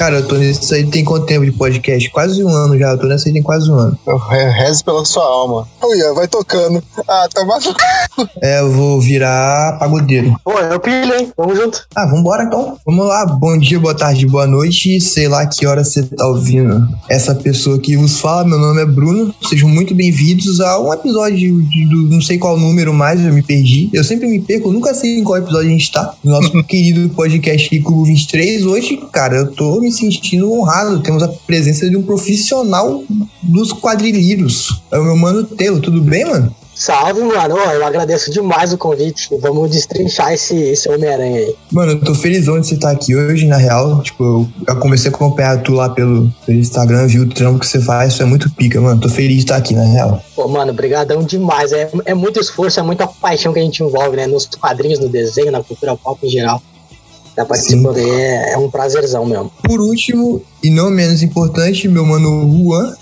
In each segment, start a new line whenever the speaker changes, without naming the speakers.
Cara, eu tô nisso aí tem quanto tempo de podcast? Quase um ano já. Eu tô nessa aí tem quase um ano.
Eu rezo pela sua alma. Olha, vai tocando. Ah, tá maluco.
É, eu vou virar pagodeiro.
Pô, eu pilho, hein? Vamos junto.
Ah, vambora então. Vamos lá. Bom dia, boa tarde, boa noite. Sei lá que hora você tá ouvindo essa pessoa que vos fala. Meu nome é Bruno. Sejam muito bem-vindos a um episódio do não sei qual número mais, eu me perdi. Eu sempre me perco, eu nunca sei em qual episódio a gente tá. No nosso querido podcast aqui, Clube 23. Hoje, cara, eu tô me sentindo honrado. Temos a presença de um profissional dos quadrilheiros. É o meu mano Telo. Tudo bem, mano?
Salve, mano. Eu agradeço demais o convite. Vamos destrinchar esse, esse Homem-Aranha aí.
Mano, eu tô felizão de você estar aqui hoje, na real. Tipo, eu, eu comecei a acompanhar tu lá pelo, pelo Instagram, vi o trampo que você faz, isso é muito pica, mano. Tô feliz de estar aqui, na real.
Pô, mano, brigadão demais. É, é muito esforço, é muita paixão que a gente envolve, né? Nos quadrinhos, no desenho, na cultura pop em geral. Tá participando aí é, é um prazerzão mesmo.
Por último, e não menos importante, meu mano Juan,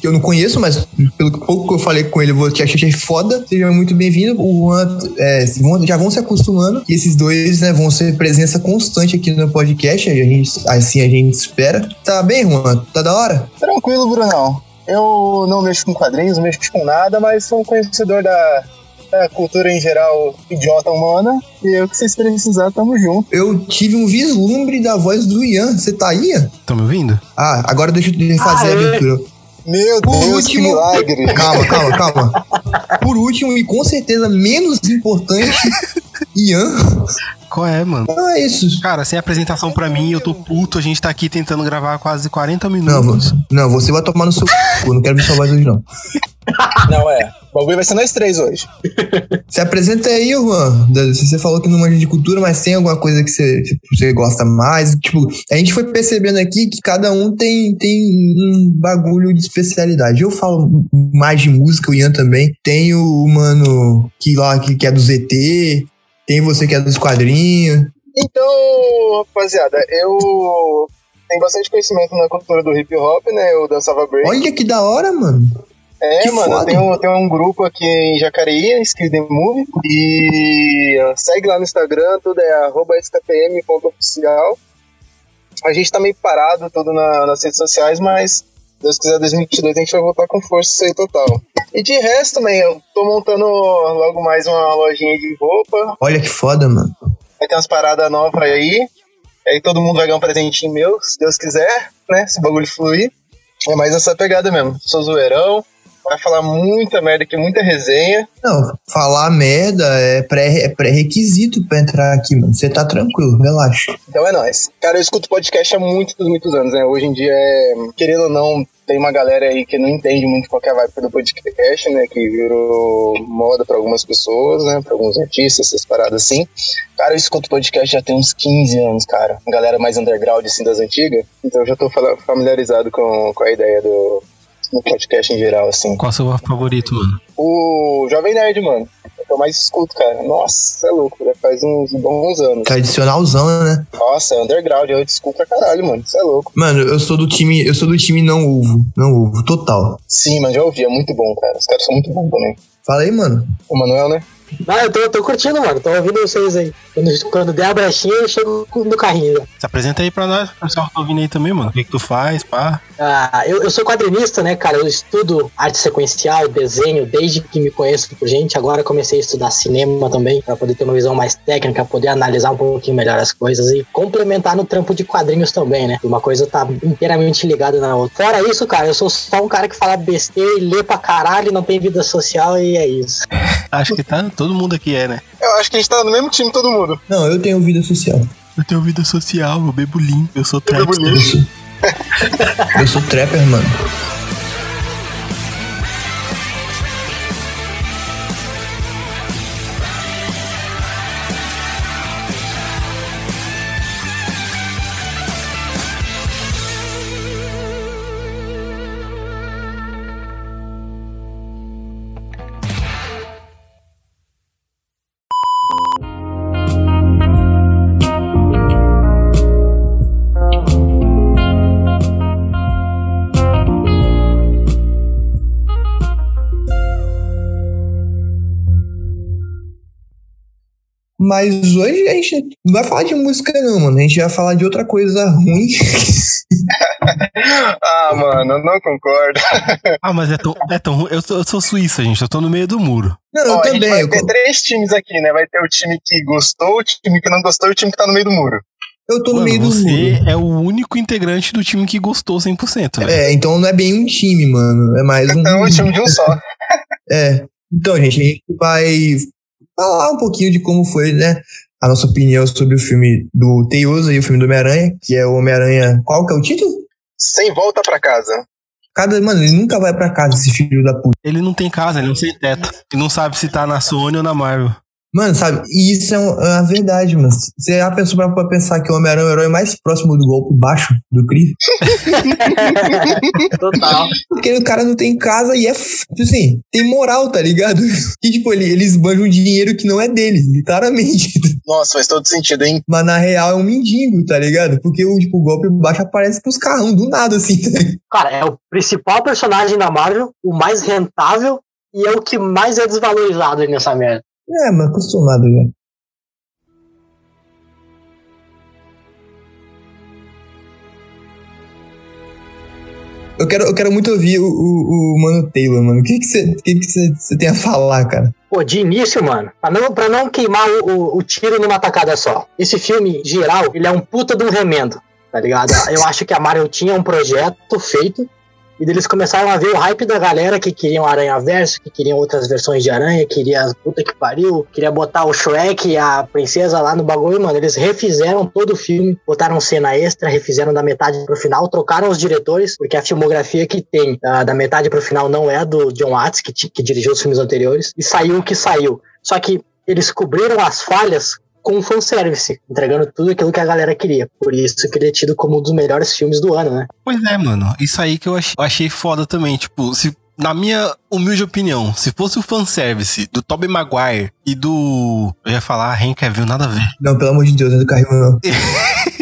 que eu não conheço, mas pelo pouco que eu falei com ele, eu vou te achar foda. Seja muito bem-vindo. O Juan, é, vão- já vão se acostumando. E esses dois, né, vão ser presença constante aqui no podcast. A gente, assim a gente espera. Tá bem, Juan? Tá da hora?
Tranquilo, Brunão. Eu não mexo com quadrinhos, não mexo com nada, mas sou um conhecedor da, da cultura em geral idiota humana. E o que vocês precisar, tamo junto.
Eu tive um vislumbre da voz do Ian. Você tá aí?
Estão me ouvindo?
Ah, agora deixa eu fazer
Ah,
a
é?
aventura.
Meu
Por
Deus, que
último-
milagre.
Calma, calma, calma. Por último, e com certeza menos importante, Ian.
Qual é, mano?
Não é isso.
Cara, sem apresentação pra mim, eu tô puto. A gente tá aqui tentando gravar quase 40
Não,
minutos.
você, não, você vai tomar no seu c. Eu não quero ver sua voz hoje, não.
Não é. O bagulho vai ser nós três hoje.
Se apresenta aí, Juan. Você falou que não manja de cultura, mas tem alguma coisa que você, tipo, você gosta mais? Tipo, a gente foi percebendo aqui que cada um tem, tem um bagulho de especialidade. Eu falo mais de música, o Ian também. Tem o mano que lá que, que é do ZT. Tem você que é dos quadrinhos.
Então, rapaziada, eu tenho bastante conhecimento na cultura do hip hop, né? Eu dançava break.
Olha que da hora, mano.
É,
Que
mano,
foda.
tem um, tem um grupo aqui em Jacareí, Skill The Movie, e segue lá no Instagram, tudo é arroba skpm.oficial. A gente tá meio parado tudo na- nas redes sociais, mas Deus quiser 2022 a gente vai voltar com força isso aí total. E de resto também, eu tô montando logo mais uma lojinha de roupa,
Olha que foda, mano.
vai ter umas paradas novas aí, aí todo mundo vai ganhar um presentinho meu, se Deus quiser, né, se o bagulho fluir. É mais essa pegada mesmo, sou zoeirão, vai falar muita merda aqui, muita resenha,
Não, falar merda é pré- é pré-requisito pra entrar aqui, mano. Você tá tranquilo, relaxa.
Então é nóis. Cara, eu escuto podcast há muitos, muitos anos, né? Hoje em dia, é, querendo ou não, tem uma galera aí que não entende muito qual é a vibe do podcast, né? Que virou moda pra algumas pessoas, né? Pra alguns artistas, essas paradas assim. Cara, eu escuto podcast já tem uns 15 anos, cara. Galera mais underground, assim, das antigas. Então eu já tô familiarizado com, com a ideia do, do podcast em geral, assim.
Qual é o seu favorito, mano?
O Jovem Nerd, mano. É o que eu mais escuto, cara. Nossa, é louco. Já faz uns bons anos.
Tradicionalzão, né?
Nossa, é underground, eu desculpa pra caralho, mano. Isso é louco.
Mano, eu sou do time, eu sou do time não ovo. Não ovo, total.
Sim, mas já ouvi, é muito bom, cara. Os caras são muito bons também.
Fala aí, mano.
O Manuel, né?
Ah, eu tô, eu tô curtindo, mano. Tô ouvindo vocês aí. Quando, quando der a brechinha, eu chego no carrinho. já.
Se apresenta aí pra nós, o pessoal que tá ouvindo aí também, mano. O que, que tu faz, pá?
Ah, eu, eu sou quadrinista, né, cara? Eu estudo arte sequencial, desenho, desde que me conheço por gente. Agora comecei a estudar cinema também, pra poder ter uma visão mais técnica, poder analisar um pouquinho melhor as coisas e complementar no trampo de quadrinhos também, né? Uma coisa tá inteiramente ligada na outra. Fora isso, cara, eu sou só um cara que fala besteira e lê pra caralho, não tem vida social e é isso.
Acho que tá, todo mundo aqui é, né?
Eu acho que a gente tá no mesmo time, todo mundo.
Não, eu tenho vida social.
Eu tenho vida social, eu bebo limpo, eu sou
bebo
trapster.
Eu sou, eu sou trapper, mano. Mas hoje a gente não vai falar de música, não, mano. A gente vai falar de outra coisa ruim.
ah, mano, eu não concordo.
ah, mas é tão, é tão ruim. Eu sou, eu sou suíça, gente. Eu tô no meio do muro.
Não, eu
Ó, a
também.
vai
eu,
ter três times aqui, né? Vai ter o time que gostou, o time que não gostou e o time que tá no meio do muro.
eu tô no
Mano,
meio do
você
muro.
é o único integrante do time que gostou 100%, velho.
É, então não é bem um time, mano. É mais um.
Então é o time de um só.
É. Então, gente, a gente vai falar um pouquinho de como foi, né? A nossa opinião sobre o filme do Teioso e o filme do Homem-Aranha, que é o Homem-Aranha. Qual que é o título?
Sem volta pra casa.
Cada, mano, ele nunca vai pra casa, esse filho da puta.
Ele não tem casa, ele não tem teto. Ele não sabe se tá na Sony ou na Marvel.
Mano, sabe? E isso é, um- é a verdade, mano. Você já pensou pra, pra pensar que o Homem-Aranha é o herói mais próximo do golpe baixo do Chris?
Total.
Porque o cara não tem casa e é, f- tipo assim, tem moral, tá ligado? Que, tipo, ele, eles banjam um dinheiro que não é dele, claramente.
Nossa, faz todo sentido, hein?
Mas na real é um mendigo, tá ligado? Porque o, tipo, o golpe baixo aparece pros carrão, do nada, assim. tá?
Cara, é o principal personagem da Marvel, o mais rentável e é o que mais é desvalorizado aí nessa merda.
É, mas acostumado já. Eu quero, eu quero muito ouvir o, o, o Mano Taylor, mano. O que que você que que você- você tem a falar, cara?
Pô, de início, mano, pra não, pra não queimar o, o, o tiro numa tacada só. Esse filme, geral, ele é um puta de um remendo, tá ligado? Eu acho que a Marvel tinha um projeto feito e eles começaram a ver o hype da galera que queriam Aranha Verso, que queriam outras versões de Aranha, queria puta que pariu, queria botar o Shrek e a princesa lá no bagulho, mano. Eles refizeram todo o filme, botaram cena extra, refizeram da metade pro final, trocaram os diretores, porque a filmografia que tem ah, da metade pro final não é a do John Watts, que, que dirigiu os filmes anteriores, e saiu o que saiu. Só que eles cobriram as falhas com fanservice, entregando tudo aquilo que a galera queria. Por isso que ele é tido como um dos melhores filmes do ano, né?
Pois é, mano. Isso aí que eu achei, eu achei foda também. Tipo, se, na minha humilde opinião, se fosse o fanservice do Tobey Maguire e do. Eu ia falar Henry Cavill, nada a ver.
Não, pelo amor de Deus, não é do carrinho, não.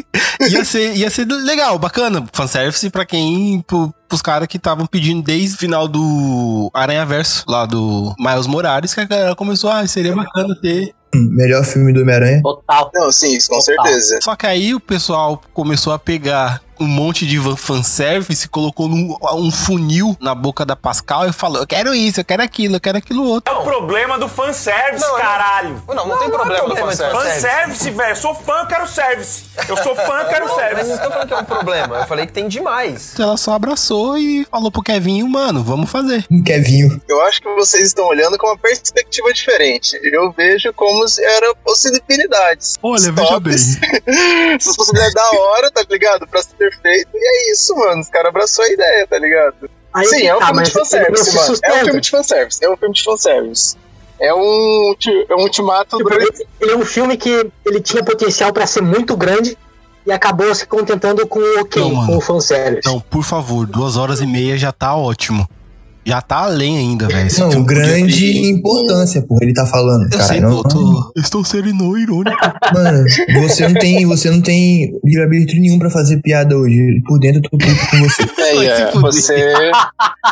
Ia ser, ia ser legal, bacana. Fanservice pra quem. Pro, pros caras que estavam pedindo desde o final do Aranha Verso, lá do Miles Morales, que a galera começou, ah, seria bacana ter.
Melhor filme do Homem-Aranha.
Total.
Não, sim, isso com
Total.
certeza.
Só que aí o pessoal começou a pegar um monte de fanservice, colocou num, um funil na boca da Pascal e falou: Eu quero isso, eu quero aquilo, eu quero aquilo outro.
É o problema do fanservice, caralho.
Não, não, tem problema do fanservice.
Fanservice, velho. Sou fã, eu quero service. Eu sou fã, eu quero
Mas
service.
não tô falando que é um problema. Eu falei que tem demais.
Ela só abraçou e falou pro Kevinho, mano, vamos fazer.
Um Kevinho.
Eu acho que vocês estão olhando com uma perspectiva diferente. Eu vejo como se eram possibilidades.
Olha, veja
Tops. Essas possibilidades da hora, tá ligado? Pra ser feito. E é isso, mano. Os caras abraçou a ideia, tá ligado?
Aí
Sim,
que
é um
tá,
filme de fanservice,
se
mano. É um filme de fanservice. É um filme de fanservice. É um, é um ultimato
Tipo,
do...
ele, ele é um filme que ele tinha potencial pra ser muito grande e acabou se contentando com o ok,
Não, mano.
com o fanservice.
Então, por favor, duas horas e meia já tá ótimo. Já tá além ainda, velho.
Não,
podia
grande
ter-
importância, porra, ele tá falando.
Eu
cara,
sei,
não,
eu tô. Estou sendo irônico.
Mano, você não tem, você não tem livre-arbítrio nenhum pra fazer piada hoje. Por dentro eu tô puto com você.
É, é, você...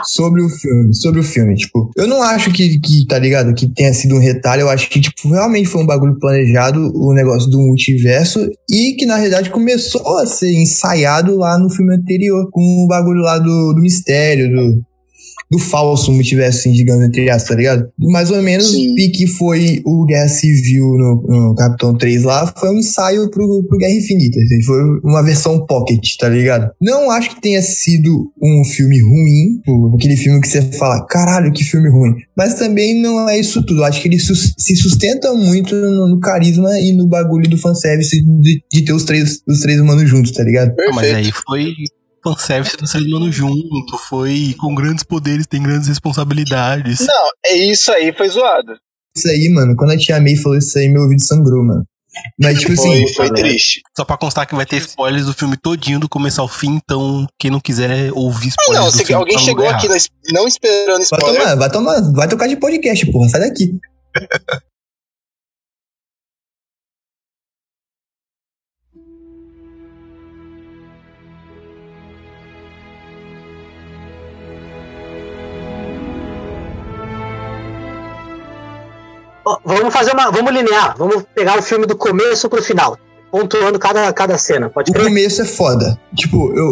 Sobre o filme, sobre o filme, tipo, eu não acho que, que, tá ligado, que tenha sido um retalho, eu acho que, tipo, realmente foi um bagulho planejado, o negócio do multiverso, e que, na realidade, começou a ser ensaiado lá no filme anterior, com o bagulho lá do, do mistério, do, do falso multiverso, assim, digamos, entre aspas, tá ligado? Mais ou menos
Sim.
o que foi o Guerra Civil no, no Capitão 3 lá, foi um ensaio pro, pro Guerra Infinita, assim, foi uma versão pocket, tá ligado? Não acho que tenha sido um filme ruim, tipo, aquele filme que você fala, caralho, que filme ruim. Mas também não é isso tudo. Acho que ele se sustenta muito no, no carisma e no bagulho do fanservice de, de ter os três, os três humanos juntos, tá ligado?
Ah, mas
Perfeito.
aí foi fanservice do ser humano junto, foi com grandes poderes, tem grandes responsabilidades.
Não, é isso aí foi zoado.
Isso aí, mano, quando a tia May falou isso aí, meu ouvido sangrou, mano. Mas, tipo assim,
Foi, foi triste.
Só pra constar que vai ter spoilers do filme todinho do começo ao fim, então quem não quiser ouvir
Ah,
spoilers
não,
do
se
filme
alguém
tá
chegou aqui não, não esperando
vai
spoiler,
tomar, vai tomar, vai tocar de podcast, porra, sai daqui.
Vamos fazer uma. Vamos linear. Vamos pegar o filme do começo pro final. Pontuando cada, cada cena. Pode
O
crer?
começo é foda. Tipo, eu,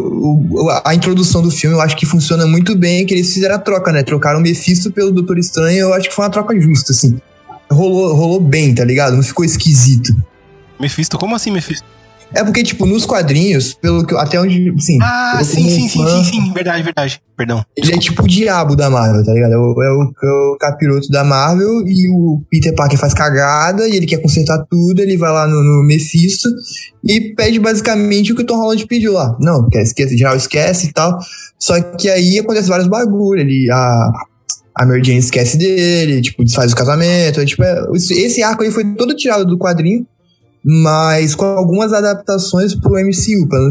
o- a introdução do filme eu acho que funciona muito bem, que eles fizeram a troca, né? Trocaram o Mephisto pelo Doutor Estranho, eu acho que foi uma troca justa, assim. Rolou, rolou bem, tá ligado? Não ficou esquisito.
Mephisto, como assim, Mephisto?
É porque, tipo, nos quadrinhos, pelo que até onde, assim...
Ah, sim, sim, sim,
fã,
sim, sim. Verdade, verdade. Perdão.
Ele é tipo o diabo da Marvel, tá ligado? É o, é o, é o capiroto da Marvel e o Peter Parker faz cagada e ele quer consertar tudo, ele vai lá no, no Mephisto e pede basicamente o que o Tom Holland pediu lá. Não, quer esquece, geral esquece e tal. Só que aí acontece vários bagulho, ele... A, a Mary Jane esquece dele, tipo, desfaz o casamento. Tipo, é- esse arco aí foi todo tirado do quadrinho, mas com algumas adaptações pro MCU, pra não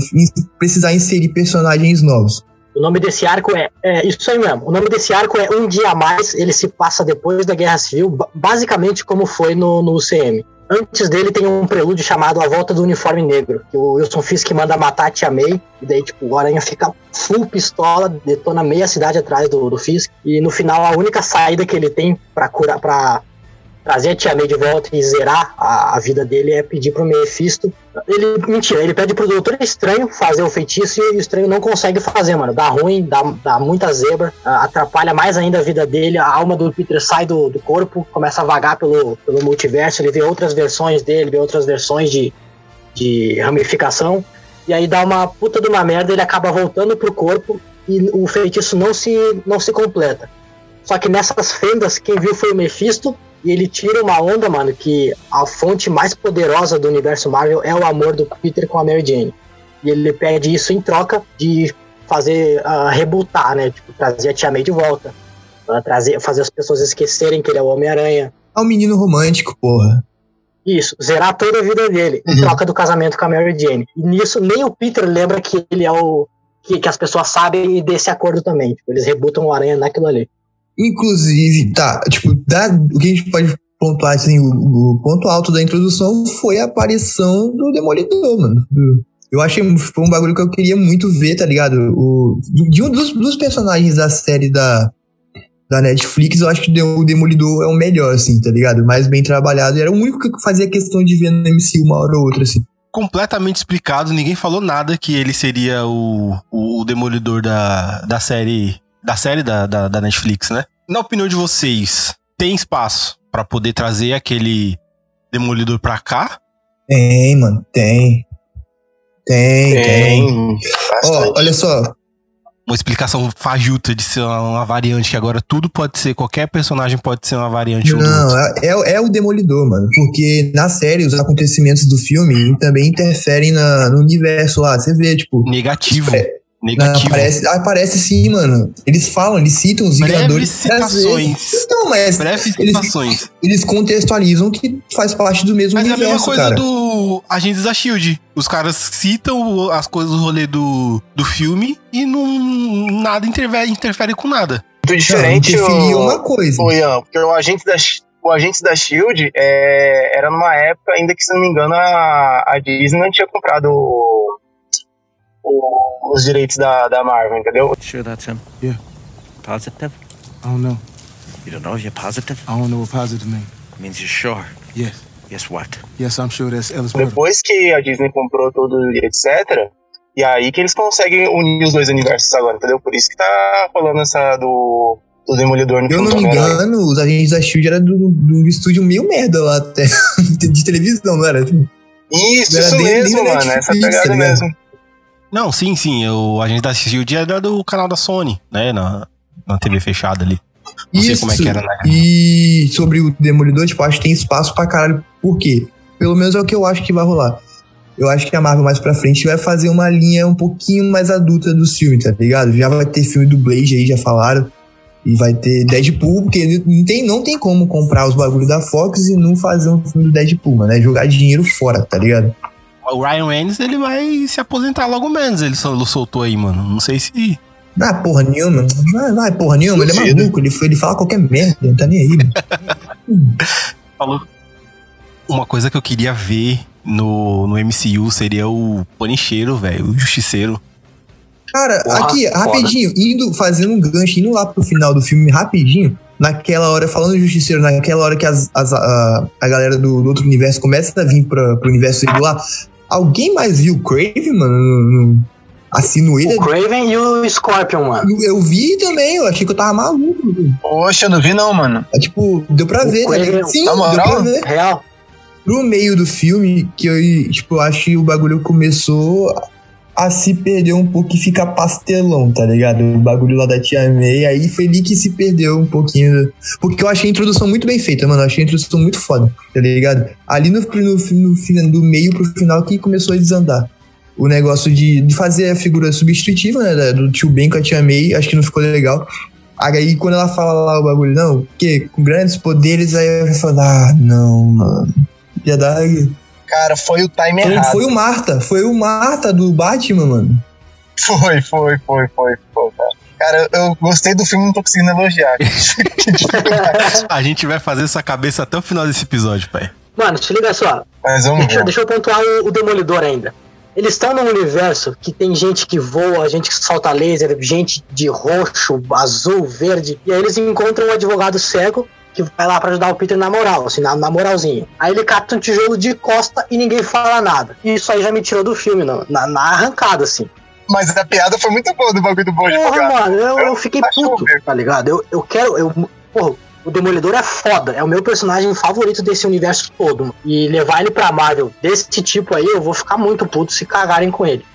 precisar inserir personagens novos.
O nome desse arco é, é isso aí mesmo. O nome desse arco é Um Dia a Mais. Ele se passa depois da Guerra Civil, ba- basicamente como foi no, no UCM. Antes dele tem um prelúdio chamado A Volta do Uniforme Negro, que o Wilson Fisk manda matar a Tia May, e daí, tipo, o Aranha fica full pistola, detona meia cidade atrás do, do Fisk, e no final a única saída que ele tem pra curar, pra trazer a Tia May de volta e zerar a, a vida dele é pedir pro Mephisto. Ele, mentira, ele pede pro Doutor Estranho fazer o feitiço e o Estranho não consegue fazer, mano. Dá ruim, dá, dá muita zebra, atrapalha mais ainda a vida dele. A alma do Peter sai do, do corpo, começa a vagar pelo, pelo multiverso. Ele vê outras versões dele, vê outras versões de, de ramificação. E aí dá uma puta de uma merda, ele acaba voltando pro corpo e o feitiço não se, não se completa. Só que nessas fendas, quem viu foi o Mephisto, e ele tira uma onda, mano, que a fonte mais poderosa do universo Marvel é o amor do Peter com a Mary Jane. E ele pede isso em troca de fazer, uh, rebutar, né? Tipo, trazer a Tia May de volta. Uh, trazer, fazer as pessoas esquecerem que ele é o Homem-Aranha.
É um menino romântico, porra.
Isso, zerar toda a vida dele, em
Uhum.
troca do casamento com a Mary Jane. E nisso, nem o Peter lembra que ele é o. Que, que as pessoas sabem e desse acordo também. Tipo, eles rebutam o Aranha naquilo ali.
Inclusive, tá, tipo, da, o que a gente pode pontuar, assim, o, o ponto alto da introdução foi a aparição do Demolidor, mano. Eu achei, foi um bagulho que eu queria muito ver, tá ligado? O, de um dos, dos personagens da série da, da Netflix, eu acho que o Demolidor é o melhor, assim, tá ligado? Mais bem trabalhado. Era o único que fazia questão de ver no MCU uma hora ou outra, assim.
Completamente explicado, ninguém falou nada que ele seria o, o, o demolidor da, da série. Da série da, da, da Netflix, né? Na opinião de vocês, tem espaço pra poder trazer aquele demolidor pra cá?
Tem, mano, tem. Tem, tem. Ó,
bastante.
olha só,
Uma explicação fajuta de ser uma, uma variante, que agora tudo pode ser, qualquer personagem pode ser uma variante
Não, é, é, é o Demolidor, mano. Porque na série, os acontecimentos do filme também interferem na, no universo lá. Você vê, tipo.
Negativo.
É, não,
Negativo.
aparece, aparece sim, mano. Eles falam, eles citam os Vingadores.
citações.
Não, mas
Breves
eles-
citações.
eles contextualizam que faz parte do mesmo
Mas é a
universo,
mesma coisa
cara.
do Agentes da Shield. Os caras citam as coisas do rolê do, do filme e não nada interfere, interfere com nada.
Muito
Não,
diferente
interferia
o,
uma coisa.
o Ian, porque o agente da, o agente da Shield é, era numa época ainda que, se não me engano, a, a Disney não tinha comprado o- o- os direitos da, da Marvel, entendeu?
Sure that's him?
Yeah.
Positive?
I don't know.
You don't know if you're positive?
I don't know what positive mean.
means you're sure.
Yes.
Yes, what?
Yes, I'm sure that's Ellis.
Depois que a Disney comprou tudo e etc. E aí que eles conseguem unir os dois universos agora, entendeu? Por isso que tá rolando essa do, do Demolidor no
Eu não me
Homem-Aranha.
engano, os agentes da Shield era do, do estúdio meio merda lá até. de televisão, não era?
Isso,
Era
isso
dele
mesmo, mano. Essa
Netflix,
pegada
tá ligado?
mesmo.
Não, sim, sim. O Agente da Shield era do canal da Sony, né? Na, na TV fechada ali. Não sei como é que era, né?
E sobre o Demolidor, tipo, acho que tem espaço pra caralho. Por quê? Pelo menos é o que eu acho que vai rolar. Eu acho que a Marvel mais pra frente vai fazer uma linha um pouquinho mais adulta do filme, tá ligado? Já vai ter filme do Blade aí, já falaram. E vai ter Deadpool, porque não tem, não tem como comprar os bagulhos da Fox e não fazer um filme do Deadpool, mano. É jogar dinheiro fora, tá ligado?
O Ryan Reynolds, ele vai se aposentar logo menos. Ele sol- soltou aí, mano. Não sei se.
Ah, porra nenhuma. Vai, vai, porra nenhuma. Ele é maluco. Ele, ele fala qualquer merda. Ele não tá nem aí, mano.
Falou. Uma coisa que eu queria ver no, no MCU seria o Panicheiro, velho. O Justiceiro.
Cara,
Porra,
aqui,
foda.
rapidinho, indo, fazendo um gancho, indo lá pro final do filme rapidinho, naquela hora, falando do Justiceiro, naquela hora que as, as- a, a galera do, do outro universo começa a vir pra, pro universo regular, alguém mais viu o Crave, mano? No, no, assim no ele?
O Craven e o Scorpion, mano.
Eu, eu vi também, eu achei que eu tava maluco.
Poxa, eu não vi não, mano.
É, tipo, deu pra
O
ver, tá
Craven-
ligado? Sim,
Na
deu pra ver.
Real.
Pro meio do filme, que eu, tipo, eu acho que o bagulho começou a se perder um pouco e ficar pastelão, tá ligado? O bagulho lá da Tia May, aí foi ali que se perdeu um pouquinho. Porque eu achei a introdução muito bem feita, mano. Eu achei a introdução muito foda, tá ligado? Ali no, no, no, do meio pro final que começou a desandar. O negócio de, de fazer a figura substitutiva, né? Do tio Ben com a Tia May, acho que não ficou legal. Aí quando ela fala lá o bagulho, não, porque com grandes poderes, aí eu falo, ah, não, mano. Ia dar.
Cara, foi o time
Foi,
errado.
foi o Marta, foi o Marta do Batman, mano.
Foi, foi, foi, foi, foi, cara. Cara, eu gostei do filme, não tô conseguindo elogiar.
A gente vai fazer essa cabeça até o final desse episódio, pai.
Mano, te liga só.
Mas vamos
Deixa, deixa eu pontuar o, o Demolidor ainda. Eles estão num universo que tem gente que voa, gente que solta laser, gente de roxo, azul, verde. E aí eles encontram um advogado cego que vai lá pra ajudar o Peter na moral, assim, na, na moralzinha. Aí ele capta um tijolo de costa e ninguém fala nada. E isso aí já me tirou do filme, não, na, na arrancada, assim.
Mas a piada foi muito boa do bagulho do bom
Porra, mano, eu, eu fiquei puto, tá ligado? Eu, eu quero. Eu, porra, o Demolidor é foda, é o meu personagem favorito desse universo todo. E levar ele pra Marvel desse tipo aí, eu vou ficar muito puto se cagarem com ele.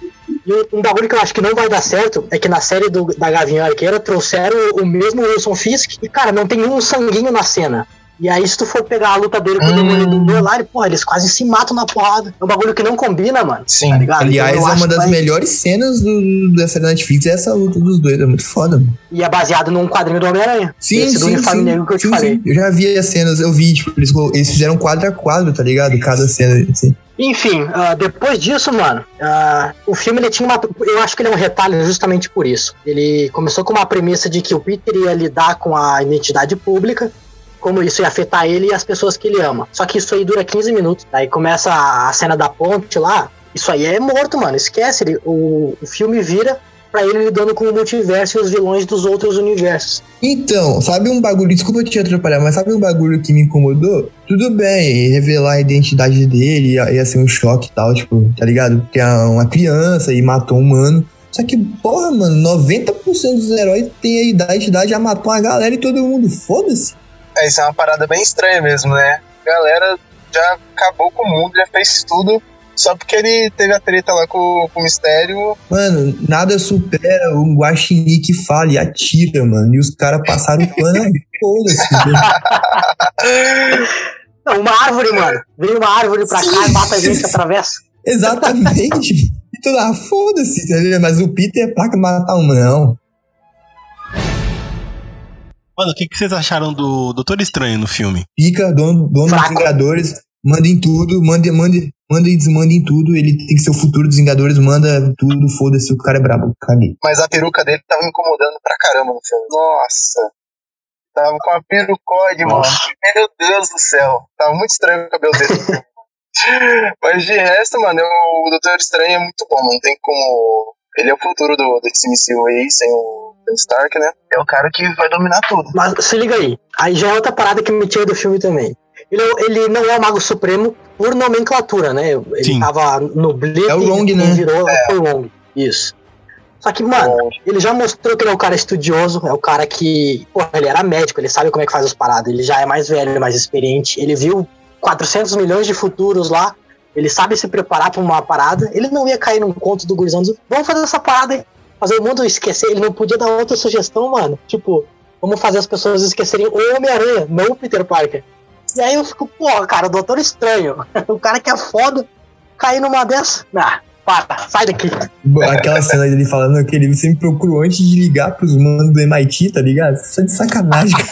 E um- bagulho que eu acho que não vai dar certo é que na série do, da Gavinha Arqueira trouxeram o mesmo Wilson Fisk e, cara, não tem um sanguinho na cena. E aí, se tu for pegar a luta dele com o
Hum.
Demolidor lá, porra, eles quase se matam na porrada. É um bagulho que não combina, mano.
Sim.
Tá ligado?
Aliás, é uma das
vai-
melhores cenas do, da série Netflix, é essa luta dos dois. É muito foda, mano.
E é baseado num quadrinho do Homem-Aranha.
Sim,
Esse do
sim,
uniforme
sim,
negro que eu te
sim,
falei.
sim. Eu já vi as cenas, eu vi, tipo, eles, eles fizeram quadro a quadro, tá ligado? Cada cena, assim.
Enfim, ah, depois disso, mano, ah, o filme ele tinha uma. Eu acho que ele é um retalho justamente por isso. Ele começou com uma premissa de que o Peter ia lidar com a identidade pública, como isso ia afetar ele e as pessoas que ele ama. Só que isso aí dura 15 minutos. Daí começa a, a cena da ponte lá. Isso aí é morto, mano. Esquece. Ele, o, o filme vira pra ele lidando com o multiverso e os vilões dos outros universos.
Então, sabe um bagulho, desculpa te atrapalhar, mas sabe um bagulho que me incomodou? Tudo bem, revelar a identidade dele ia, ia ser um choque e tal, tipo, tá ligado? Porque é uma criança e matou um humano. Só que, porra, mano, 90% dos heróis tem a identidade, já matou uma galera e todo mundo, foda-se.
É, isso é uma parada bem estranha mesmo, né? A galera já acabou com o mundo, já fez tudo. Só porque ele teve a treta lá com, com o mistério.
Mano, nada supera o Guaxinim que fala e atira, mano. E os caras passaram o pano, aí, foda-se.
Não, uma árvore, mano. Vem uma árvore pra cá e mata a gente, atravessa.
Exatamente. Então, ah, foda-se, tá ligado? Mas o Peter é pra matar um, não.
Mano, o que, que vocês acharam do Doutor Estranho no filme?
Pica, dono, dono dos. Vingadores, manda em tudo, manda, manda, manda e desmanda em tudo. Ele tem que ser o futuro dos Vingadores, manda tudo, foda-se, o cara é brabo, caguei.
Mas a peruca dele tava me incomodando pra caramba no filme. Nossa. Tava com a perucode, mano. Meu Deus do céu. Tava muito estranho o cabelo dele. Mas de resto, mano, eu- o Doutor Estranho é muito bom, não tem como. Ele é o futuro do, do MCU aí, sem o Tony Stark, né? É o cara que vai dominar tudo.
Mas se liga aí. Aí já é outra parada que me tira do filme também. Ele, é- ele não é o Mago Supremo por nomenclatura, né? Ele
Sim.
tava no Blip
É o Wrong,
e
né?
virou foi o Wrong. Isso. Só que, mano,
Bom,
ele já mostrou que ele é um cara estudioso, é o cara que. Porra, ele era médico, ele sabe como é que faz as paradas. Ele já é mais velho, mais experiente. Ele viu 400 milhões de futuros lá. Ele sabe se preparar pra uma parada. Ele não ia cair num conto do gurizão. Vamos fazer essa parada aí. Fazer o mundo esquecer. Ele não podia dar outra sugestão, mano. Tipo, vamos fazer as pessoas esquecerem o Homem-Aranha, não o Peter Parker. E aí eu fico, pô, cara, o Doutor Estranho. o cara que é foda, cair numa dessa. Ah, para, sai daqui.
Aquela cena dele falando que ele sempre procurou antes de ligar pros manos do MIT, tá ligado? Isso é de sacanagem,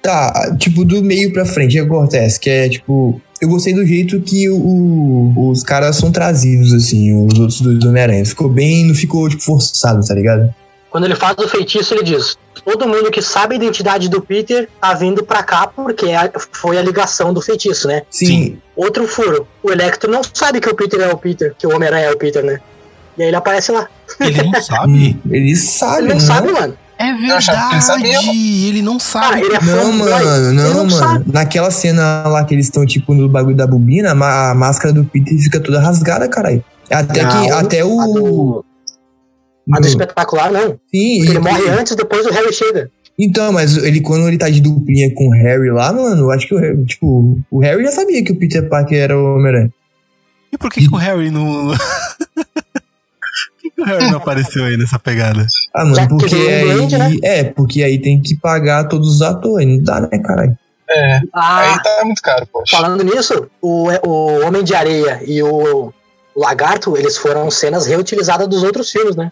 Tá, tipo, do meio pra frente, o que acontece? Que é, tipo, eu gostei do jeito que o, os caras são trazidos, assim, os outros dois do Homem-Aranha. Ficou bem, não ficou, tipo, forçado, tá ligado?
Quando ele faz o feitiço, ele diz: todo mundo que sabe a identidade do Peter tá vindo pra cá porque é a- foi a ligação do feitiço, né?
Sim.
Sim.
Outro furo: o Electro não sabe que o Peter é o Peter, que o Homem-Aranha é o Peter, né? E aí ele aparece lá.
Ele não sabe.
Ele sabe,
Ele não
né?
sabe, mano.
É
ele
verdade, ele não
Ah,
sabe.
ele é
Não, mano,
Ele
não, mano.
sabe.
Naquela cena lá que eles estão, tipo, no bagulho da bobina, a máscara do Peter fica toda rasgada, caralho. Até
Não,
que. Até o.
A do, a do espetacular, não.
Sim,
Porque ele
e-
morre antes, depois o Harry chega.
Então, mas ele, quando ele tá de duplinha com o Harry lá, mano, eu acho que o Harry, tipo, o Harry já sabia que o Peter Parker era o Homem-Aranha.
E por que, que o Harry não. por que, que o Harry não apareceu aí nessa pegada?
Ah, mano, porque
veio
aí.
doente, né?
É, porque aí tem que pagar todos os atores. Não dá, né, caralho?
É,
Ah,
aí tá muito caro, poxa.
falando nisso, o, o Homem de Areia e o Lagarto, eles foram cenas reutilizadas dos outros filmes, né?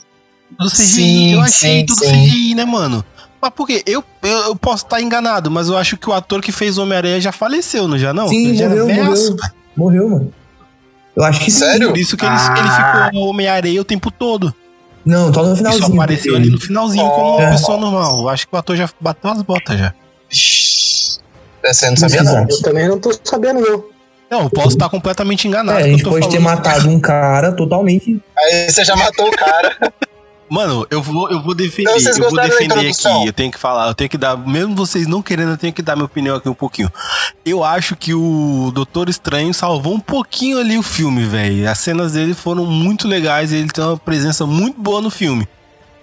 Do CGI,
Sim,
eu achei
sim,
tudo
sim.
CGI, né, mano? Mas por quê? Eu, eu, eu posso estar enganado, mas eu acho que o ator que fez Homem-Aranha já faleceu, não já não?
Sim,
Ele já
morreu,
velhaço,
morreu. Morreu, mano. Eu acho que sim.
Sério?
Por isso que ele,
Ah.
ele ficou Homem-Aranha o tempo todo.
Não, só no
Ele
finalzinho.
só apareceu ali no finalzinho como uma
É.
pessoa normal. Eu acho que o ator já bateu as botas já.
Eu não sabia, não.
Eu também não tô sabendo, não.
Não, eu posso estar completamente enganado.
É, a gente pode ter matado um cara totalmente.
Aí você já matou o cara.
Mano, eu vou, eu vou defender,
Então,
eu vou defender aqui. Eu tenho que falar, eu tenho que dar, mesmo vocês não querendo, eu tenho que dar minha opinião aqui um pouquinho. Eu acho que o Doutor Estranho salvou um pouquinho ali o filme, velho. As cenas dele foram muito legais, ele tem uma presença muito boa no filme.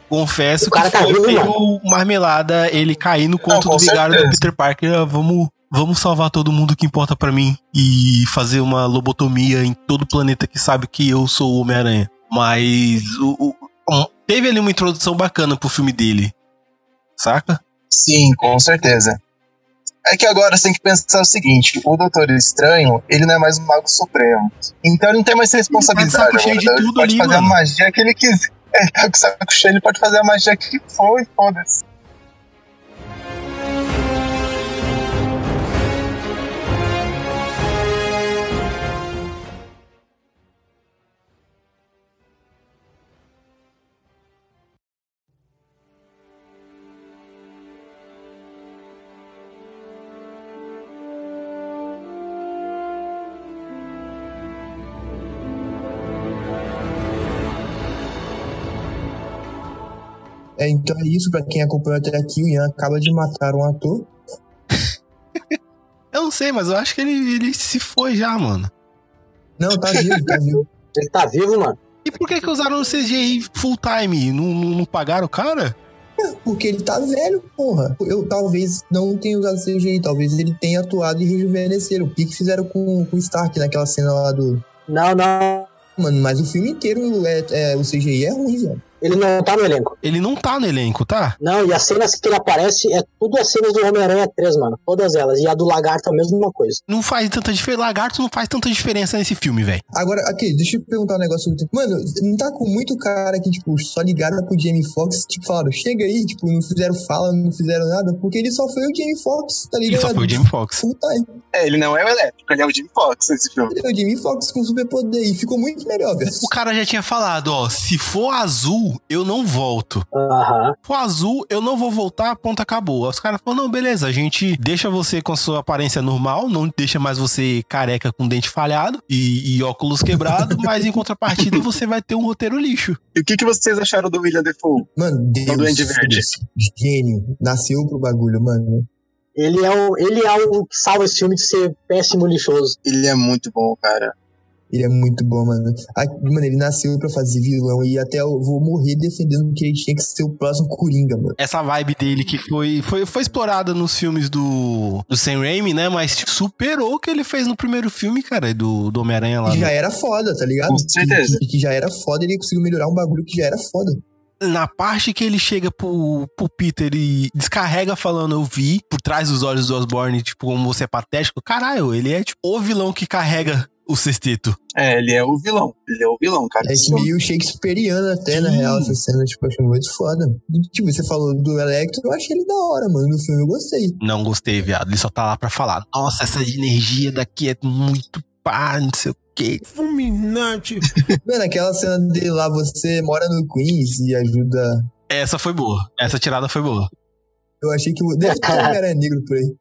Confesso
O
que
tá
foi
vivo,
meio marmelada ele cair no conto
com
do vigário do. Peter Parker. ah, Vamos, vamos salvar todo mundo que importa pra mim e fazer uma lobotomia em todo o planeta que sabe que eu sou o Homem-Aranha. Mas o, o- teve ali uma introdução bacana pro filme dele. Saca?
Sim, com certeza. É que agora você tem que pensar o seguinte: o Doutor Estranho, ele não é mais o Mago Supremo. Então ele não tem mais responsabilidade.
Ele tá cheio de
agora. ele
tudo
pode
ali,
fazer
mano.
a magia que ele quiser. É, ele tá com o saco cheio, ele pode fazer a magia que for e foda-se.
Então é isso, pra quem acompanhou até aqui, o Ian acaba de matar um ator.
Eu não sei, mas eu acho que ele, ele se foi já, mano.
Não, tá vivo, tá vivo.
Ele tá vivo, mano.
E por que que usaram o CGI full time? Não, não, não pagaram o cara?
Porque ele tá velho, porra. Eu talvez não tenha usado CGI, talvez ele tenha atuado e rejuvenescer. O que que fizeram com, com o Stark naquela cena lá do.
Não, não.
Mano, mas o filme inteiro é, é- o CGI é ruim, velho.
Ele não tá no elenco.
Ele não tá no elenco, tá?
Não, e as cenas que ele aparece é tudo as cenas do Homem-Aranha 3, mano. Todas elas. E a do Lagarto é a mesma coisa.
Não faz tanta diferença. Lagarto não faz tanta diferença nesse filme, velho.
Agora, aqui, deixa eu perguntar um negócio. Mano, não tá com muito cara que, tipo, só ligaram pro Jamie Foxx, tipo, falaram, chega aí, tipo, não fizeram fala, não fizeram nada, porque ele só foi o Jamie Foxx, tá
Ele
ligado?
só foi o Jamie Foxx.
Full time.
É, ele não é o elétrico, ele é o Jimmy Fox nesse filme.
Ele é o Jamie Foxx com superpoder e ficou muito melhor, velho.
O cara já tinha falado, ó, se for azul, eu não volto. Se for azul, eu não vou voltar, ponto, acabou. Aí Os caras falaram, não, beleza, a gente deixa você com a sua aparência normal, não deixa mais você careca com dente falhado e, e óculos quebrados, mas em contrapartida você vai ter um roteiro lixo.
E o que, que vocês acharam do William Defoe?
Mano, Deus.
Duende Verde.
Gênio. Nasceu pro bagulho, mano.
Ele é, o, ele é o que salva esse filme de ser péssimo e lixoso.
Ele é muito bom, cara.
Ele é muito bom, mano. Ah, Mano, ele nasceu pra fazer vilão e até eu vou morrer defendendo que ele tinha que ser o próximo Coringa, mano.
Essa vibe dele que foi, foi, foi explorada nos filmes do, do Sam Raimi, né? Mas tipo, superou o que ele fez no primeiro filme, cara, do, do Homem-Aranha lá.
Que
no-
já era foda, tá ligado?
Com certeza.
Que, que já era foda, ele conseguiu melhorar um bagulho que já era foda.
na parte que ele chega pro, pro Peter e descarrega falando eu vi por trás dos olhos do Osborne, tipo, como você é patético, caralho, ele é tipo o vilão que carrega o sexteto.
É, ele é o vilão. Ele é o vilão, cara.
É que meio Shakespeareano até, na
Sim.
real, essa cena, tipo, eu achei muito foda. E, tipo, você falou do Electro, eu achei ele da hora, mano. No filme eu gostei.
Não gostei, viado. Ele só tá lá pra falar. Nossa, essa energia daqui é muito pá, não sei o quê.
Fulminante.
Mano, aquela cena dele lá, você mora no Queens e ajuda.
Essa foi boa. Essa tirada foi boa.
Eu achei que. o- Deve ter cara negro por aí.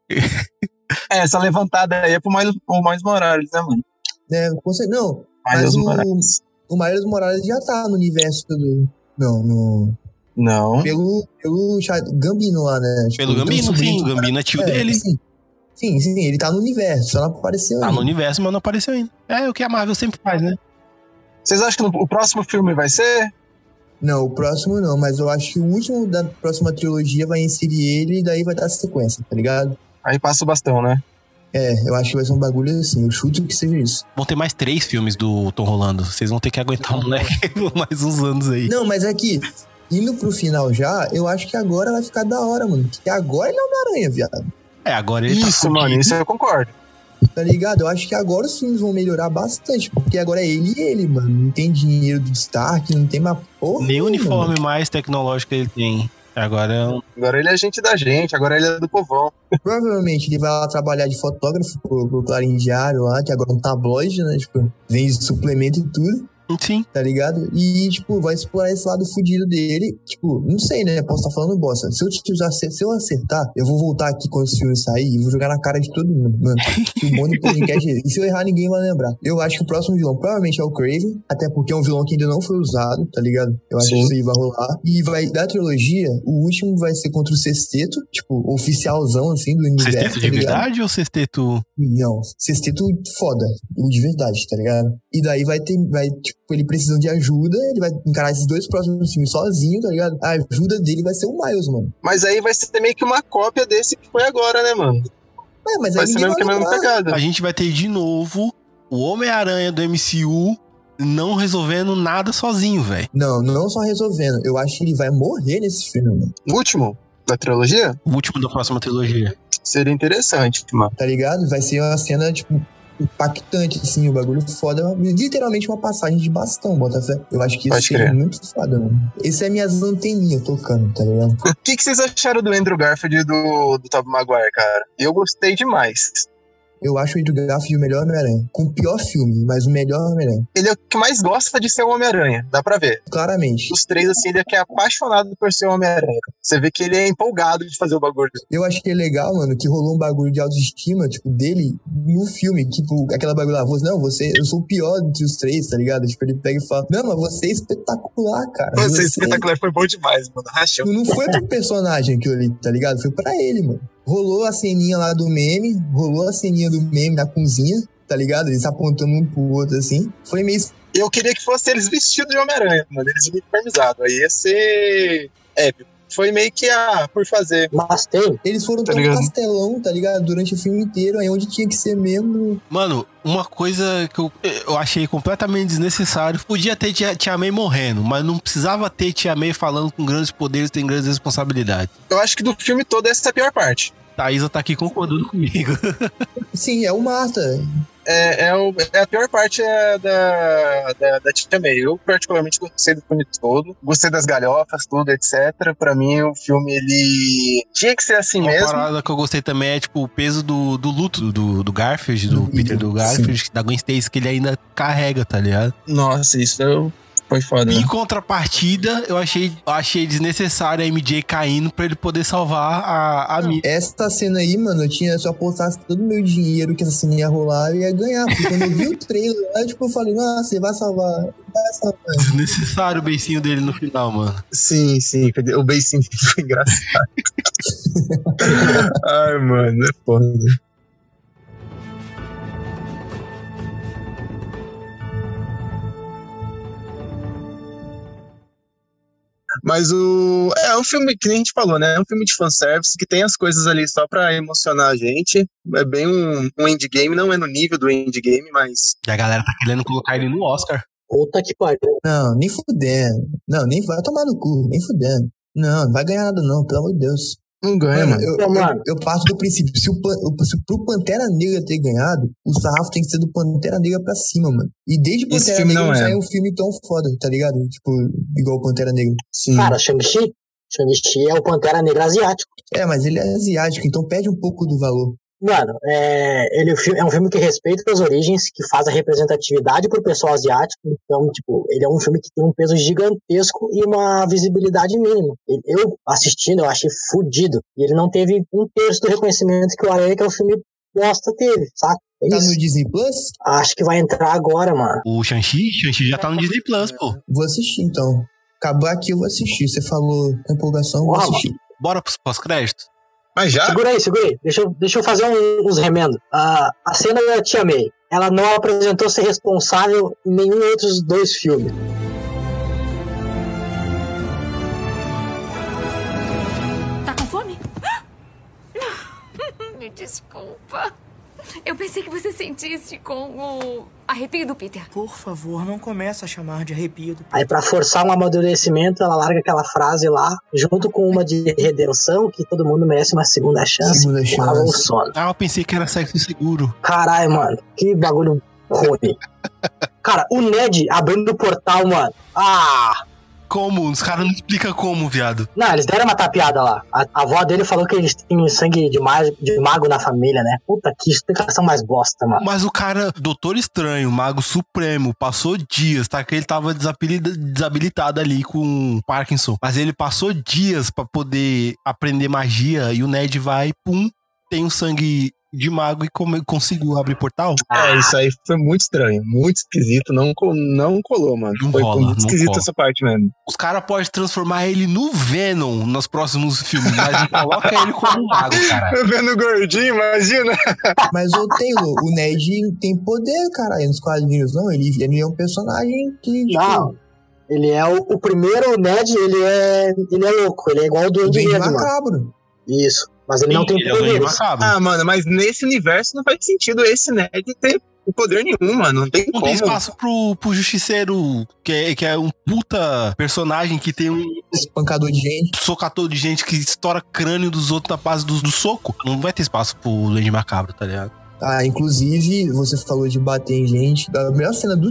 É, essa levantada aí é pro mais, pro mais Morales, né, mano?
É, cer- Não, Mas o-
Morales.
o Miles Morales já tá no universo do. Não, no.
Não.
Pelo, pelo Gambino lá, né? Tipo,
Pelo Gambino, sim. O
tá-
Gambino é tio
É,
dele.
Sim. sim, sim, ele tá no universo, só não apareceu
Tá no
ainda.
universo, mas não apareceu ainda. É o que a Marvel sempre faz, né?
Vocês acham que no- o próximo filme vai ser?
Não, o próximo não, mas eu acho que o último da próxima trilogia vai inserir ele e daí vai dar sequência, tá ligado?
Aí passa o bastão, né?
É, eu acho que vai ser um bagulho assim, eu chuto que seja isso.
Vão ter mais três filmes do Tom Rolando. Vocês vão ter que aguentar o moleque por mais uns anos aí.
Não, mas aqui, indo pro final já, eu acho que agora vai ficar da hora, mano. Porque agora ele é Homem-Aranha, viado.
É, agora ele tá
Isso, mano,
fudido.
isso eu concordo.
Tá ligado? Eu acho que agora os filmes vão melhorar bastante. Porque agora é ele e ele, mano. Não tem dinheiro do Stark, não tem mais porra.
Nem uniforme mais tecnológico ele tem. Agora é um-
Agora ele é gente da gente, agora ele é do povão.
Provavelmente ele vai lá trabalhar de fotógrafo pro, pro Clarim Diário lá, que agora é um tabloide, né? Tipo, vende suplemento e tudo,
Sim.
tá ligado? E, tipo, vai explorar esse lado fudido dele. Tipo, não sei, né? Posso estar falando bosta. Se eu, te- se eu acertar, eu vou voltar aqui quando esse filme sair e vou jogar na cara de todo mundo, mano. Que o bom do podcast é. E se eu errar, ninguém vai lembrar. Eu acho que o próximo vilão provavelmente é o Craven, até porque é um vilão que ainda não foi usado, tá ligado? Eu acho
Sim.
que isso aí vai rolar. E vai, da trilogia, o último vai ser contra o Sexteto, tipo, oficialzão, assim, do universo.
Sexteto
tá
de
ligado?
verdade ou sexteto.
Não, sexteto foda, o de verdade, tá ligado? E daí vai ter, vai, tipo, ele precisando de ajuda, ele vai encarar esses dois próximos filmes sozinho, tá ligado? A ajuda dele vai ser o Miles, mano.
Mas aí vai ser meio que uma cópia desse que foi agora, né, mano?
É, mas
Vai
aí
ser mesmo que a mesma pegada.
A gente vai ter de novo o Homem-Aranha do MCU não resolvendo nada sozinho, velho.
Não, não só resolvendo, eu acho que ele vai morrer nesse filme, mano.
O último da trilogia
O último da próxima trilogia.
seria interessante, mano.
Tá ligado? Vai ser uma cena, tipo, impactante, assim, o bagulho foda. Literalmente uma passagem de bastão, Botafé. Eu acho que isso seria muito foda, mano. Esse é minhas anteninhas tocando, tá ligado?
O que, que vocês acharam do Andrew Garfield e do, do Tobey Maguire, cara? Eu gostei demais.
Eu acho o Andrew Garfield o melhor Homem-Aranha. Com o pior filme, mas o melhor Homem-Aranha.
Ele é o que mais gosta de ser o Homem-Aranha, dá pra ver.
Claramente.
Dos três, assim, ele é que é apaixonado por ser o Homem-Aranha. Você vê que ele é empolgado de fazer o bagulho.
Eu achei legal, mano, que rolou um bagulho de autoestima, tipo, dele no filme. Tipo, aquela bagulho lá, você, não, você, eu sou o pior entre os três, tá ligado? Tipo, ele pega e fala, não, mas você é espetacular, cara.
Nossa, esse espetacular foi bom demais, mano. Rachou.
Não foi pro personagem aquilo ali, tá ligado? Foi pra ele, mano. Rolou a ceninha lá do meme, rolou a ceninha do meme na cozinha, tá ligado? Eles apontando um pro outro assim. Foi meio.
Eu queria que fosse eles vestidos de Homem-Aranha, mano. Eles uniformizados. Aí ia ser épico. Foi meio que, ah, por fazer.
Mas tem.
Eles foram
Tá
tão
ligado?
castelão, tá ligado? Durante o filme inteiro, aí onde tinha que ser mesmo.
Mano, uma coisa que eu, eu achei completamente desnecessário. Podia ter Tia, Tia May morrendo, mas não precisava ter Tia May falando com grandes poderes tem grandes responsabilidades.
Eu acho que do filme todo essa é a pior parte.
Thaisa tá aqui concordando comigo.
Sim, é o Marta.
É, é, o- é a pior parte é da, da, da Tia May. Eu particularmente gostei do filme todo. Gostei das galhofas, tudo, etc. Pra mim, o filme, ele tinha que ser assim
Uma
mesmo.
parada que eu gostei também é, tipo, o peso do, do luto do, do Garfield, do
Do
Peter do
Sim.
Garfield, da Gwen Stacy, que ele ainda carrega, tá ligado?
Nossa, isso eu- foi foda.
Em
Né?
contrapartida, eu achei, eu achei desnecessário a MJ caindo pra ele poder salvar a, a Mia.
Essa cena aí, mano, eu tinha, se eu apostasse todo o meu dinheiro que essa cena ia rolar, eu ia ganhar. Porque quando eu vi o trailer lá, tipo, eu falei, nossa, você vai salvar. Vai salvar.
Desnecessário o beicinho dele no final, mano.
Sim, sim. O beicinho foi engraçado. Ai, mano, é foda. Mas o. É um filme que nem a gente falou, né? É um filme de fanservice que tem as coisas ali só pra emocionar a gente. É bem um, um endgame, não é no nível do endgame, mas.
E a galera tá querendo colocar ele no Oscar.
Puta que pariu.
Não, nem fudendo. Não, nem vai tomar no cu, nem fudendo. Não, não vai ganhar nada, não, pelo amor de Deus.
Não ganha,
Mano, eu,
Pô,
eu,
mano.
eu parto do princípio, se, o, o- se pro Pantera Negra ter ganhado, o sarrafo tem que ser do Pantera Negra pra cima, mano. E desde
Esse
Pantera
filme
Negra
não
não
é.
sai um filme tão foda, tá ligado? Tipo, igual o Pantera Negra.
Sim.
Cara, Shang-Chi? Shang-Chi é o Pantera Negra asiático.
É, mas ele é asiático, então perde um pouco do valor.
Mano, é, ele é um é um filme que respeita as origens, que faz a representatividade pro pessoal asiático. Então, tipo, ele é um filme que tem um peso gigantesco e uma visibilidade mínima. Eu, assistindo, eu achei fudido. E ele não teve um terço do reconhecimento que o Aranha, que é o filme bosta, teve, saca? É
Tá
isso.
no Disney Plus?
Acho que vai entrar agora, mano.
O Shang-Chi, Shang-Chi já tá no Disney Plus, pô.
Vou assistir então. acabar aqui eu vou assistir. Você falou empolgação, eu vou
Uau.
assistir.
Bora pros pós-créditos?
Mas já?
Segura aí, segura aí. Deixa eu, deixa eu fazer um- uns remendos. A cena da Tia May. Ela não apresentou ser responsável em nenhum outros dois filmes.
Tá com fome? Me desculpa. Eu pensei que você sentisse com o arrepio do Peter.
Por favor, não comece a chamar de arrepio do
Aí, pra forçar um amadurecimento, ela larga aquela frase lá, junto com uma de redenção, que todo mundo merece uma segunda chance.
Segunda
o
chance.
sono.
Ah, eu pensei que era sexo seguro.
Caralho, mano. Que bagulho ruim. Cara, o Ned abrindo o portal, mano. Ah!
Como? Os caras não explicam como, viado.
Não, eles deram uma tapeada lá. A, a avó dele falou que eles têm sangue de, ma de mago na família, né? Puta, que explicação mais bosta, mano.
Mas o cara, Doutor Estranho, Mago Supremo, passou dias, tá? Que ele tava desabilita- desabilitado ali com Parkinson. Mas ele passou dias pra poder aprender magia e o Ned vai, pum, tem o sangue de mago e conseguiu abrir portal.
É, isso aí foi muito estranho, muito esquisito. Não, não colou, mano.
Não
foi
rola,
muito
não
esquisito
cola.
essa parte mesmo.
Os caras podem transformar ele no Venom nos próximos filmes, mas não coloca ele como mago, cara.
Vendo gordinho, imagina.
Mas o Taylor, o Ned tem poder, caralho, nos quadrinhos, não? Ele, ele é um personagem que. Tipo,
Não. Ele é o, o primeiro Ned, ele é. Ele é louco, ele é igual o Duende
Duende
Verde, mano.
macabro.
Isso. Mas ele não tem
Ele é Duende
poderes.
Macabro.
Ah, mano, mas nesse universo não faz sentido esse Ned ter poder nenhum, mano. Não tem
Não
como.
tem espaço pro, pro Justiceiro, que é, que é um puta personagem que tem um
Espancador de gente.
socador de gente que estoura crânio dos outros na base do, do soco. Não vai ter espaço pro Lady Macabro, tá ligado?
Ah, inclusive, você falou de bater em gente. A melhor cena do,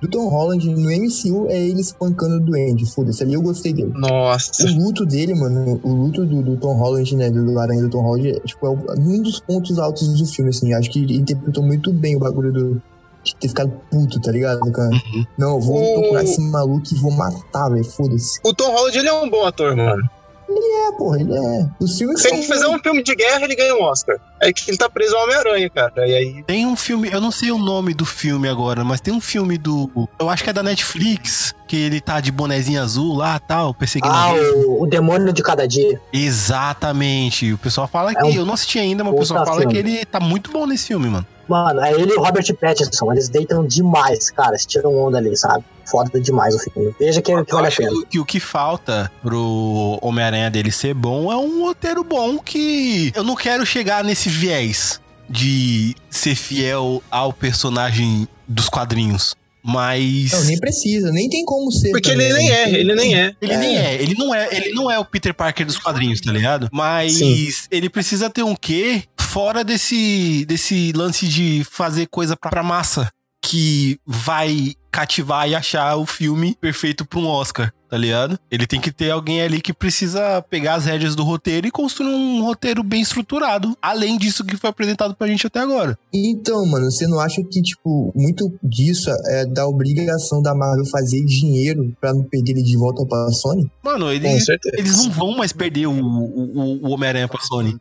do Tom Holland no MCU é ele espancando o Duende. Foda-se, ali eu gostei dele.
Nossa.
O luto dele, mano, o luto do, do Tom Holland, né, do Aranha do Tom Holland, é, tipo, é o- um dos pontos altos do filme, assim. Acho que ele interpretou muito bem o bagulho do. De ter ficado puto, tá ligado, cara?
Uhum.
Não, eu vou
O-
procurar esse maluco e vou matar, velho. Foda-se.
O Tom Holland, ele é um bom ator, mano.
É, porra, ele é. Os filmes
Se ele fizer um filme de guerra, ele ganha um Oscar. É que ele tá preso ao Homem-Aranha, cara. E aí.
Tem um filme, eu não sei o nome do filme agora, mas tem um filme do. Eu acho que é da Netflix, que ele tá de bonezinho azul lá tal, perseguindo
Ah, o, o demônio de cada dia.
Exatamente. O pessoal fala que.
É um
eu não assisti ainda, mas o pessoal fala
filme.
que ele tá muito bom nesse filme, mano.
Mano, é ele e o Robert Pattinson. Eles deitam demais, cara. Eles tiram onda ali, sabe? Foda demais o filme. Veja que, que vale a pena.
que, que o que falta pro Homem-Aranha dele ser bom é um roteiro bom que. Eu não quero chegar nesse viés de ser fiel ao personagem dos quadrinhos. Mas.
Não, nem precisa, nem tem como ser.
Porque
também,
ele nem
né?
é, ele nem é.
Ele nem é, ele não é, ele não é o Peter Parker dos quadrinhos, tá ligado? Mas
Sim.
ele precisa ter um quê fora desse desse lance de fazer coisa pra, pra massa que vai cativar e achar o filme perfeito pra um Oscar, tá ligado? Ele tem que ter alguém ali que precisa pegar as rédeas do roteiro e construir um roteiro bem estruturado, além disso que foi apresentado pra gente até agora.
Então, mano, você não acha que, tipo, muito disso é da obrigação da Marvel fazer dinheiro pra não perder ele de volta pra Sony?
Mano,
Com
eles,
certeza.
eles não vão mais perder o, o, o Homem-Aranha pra Sony.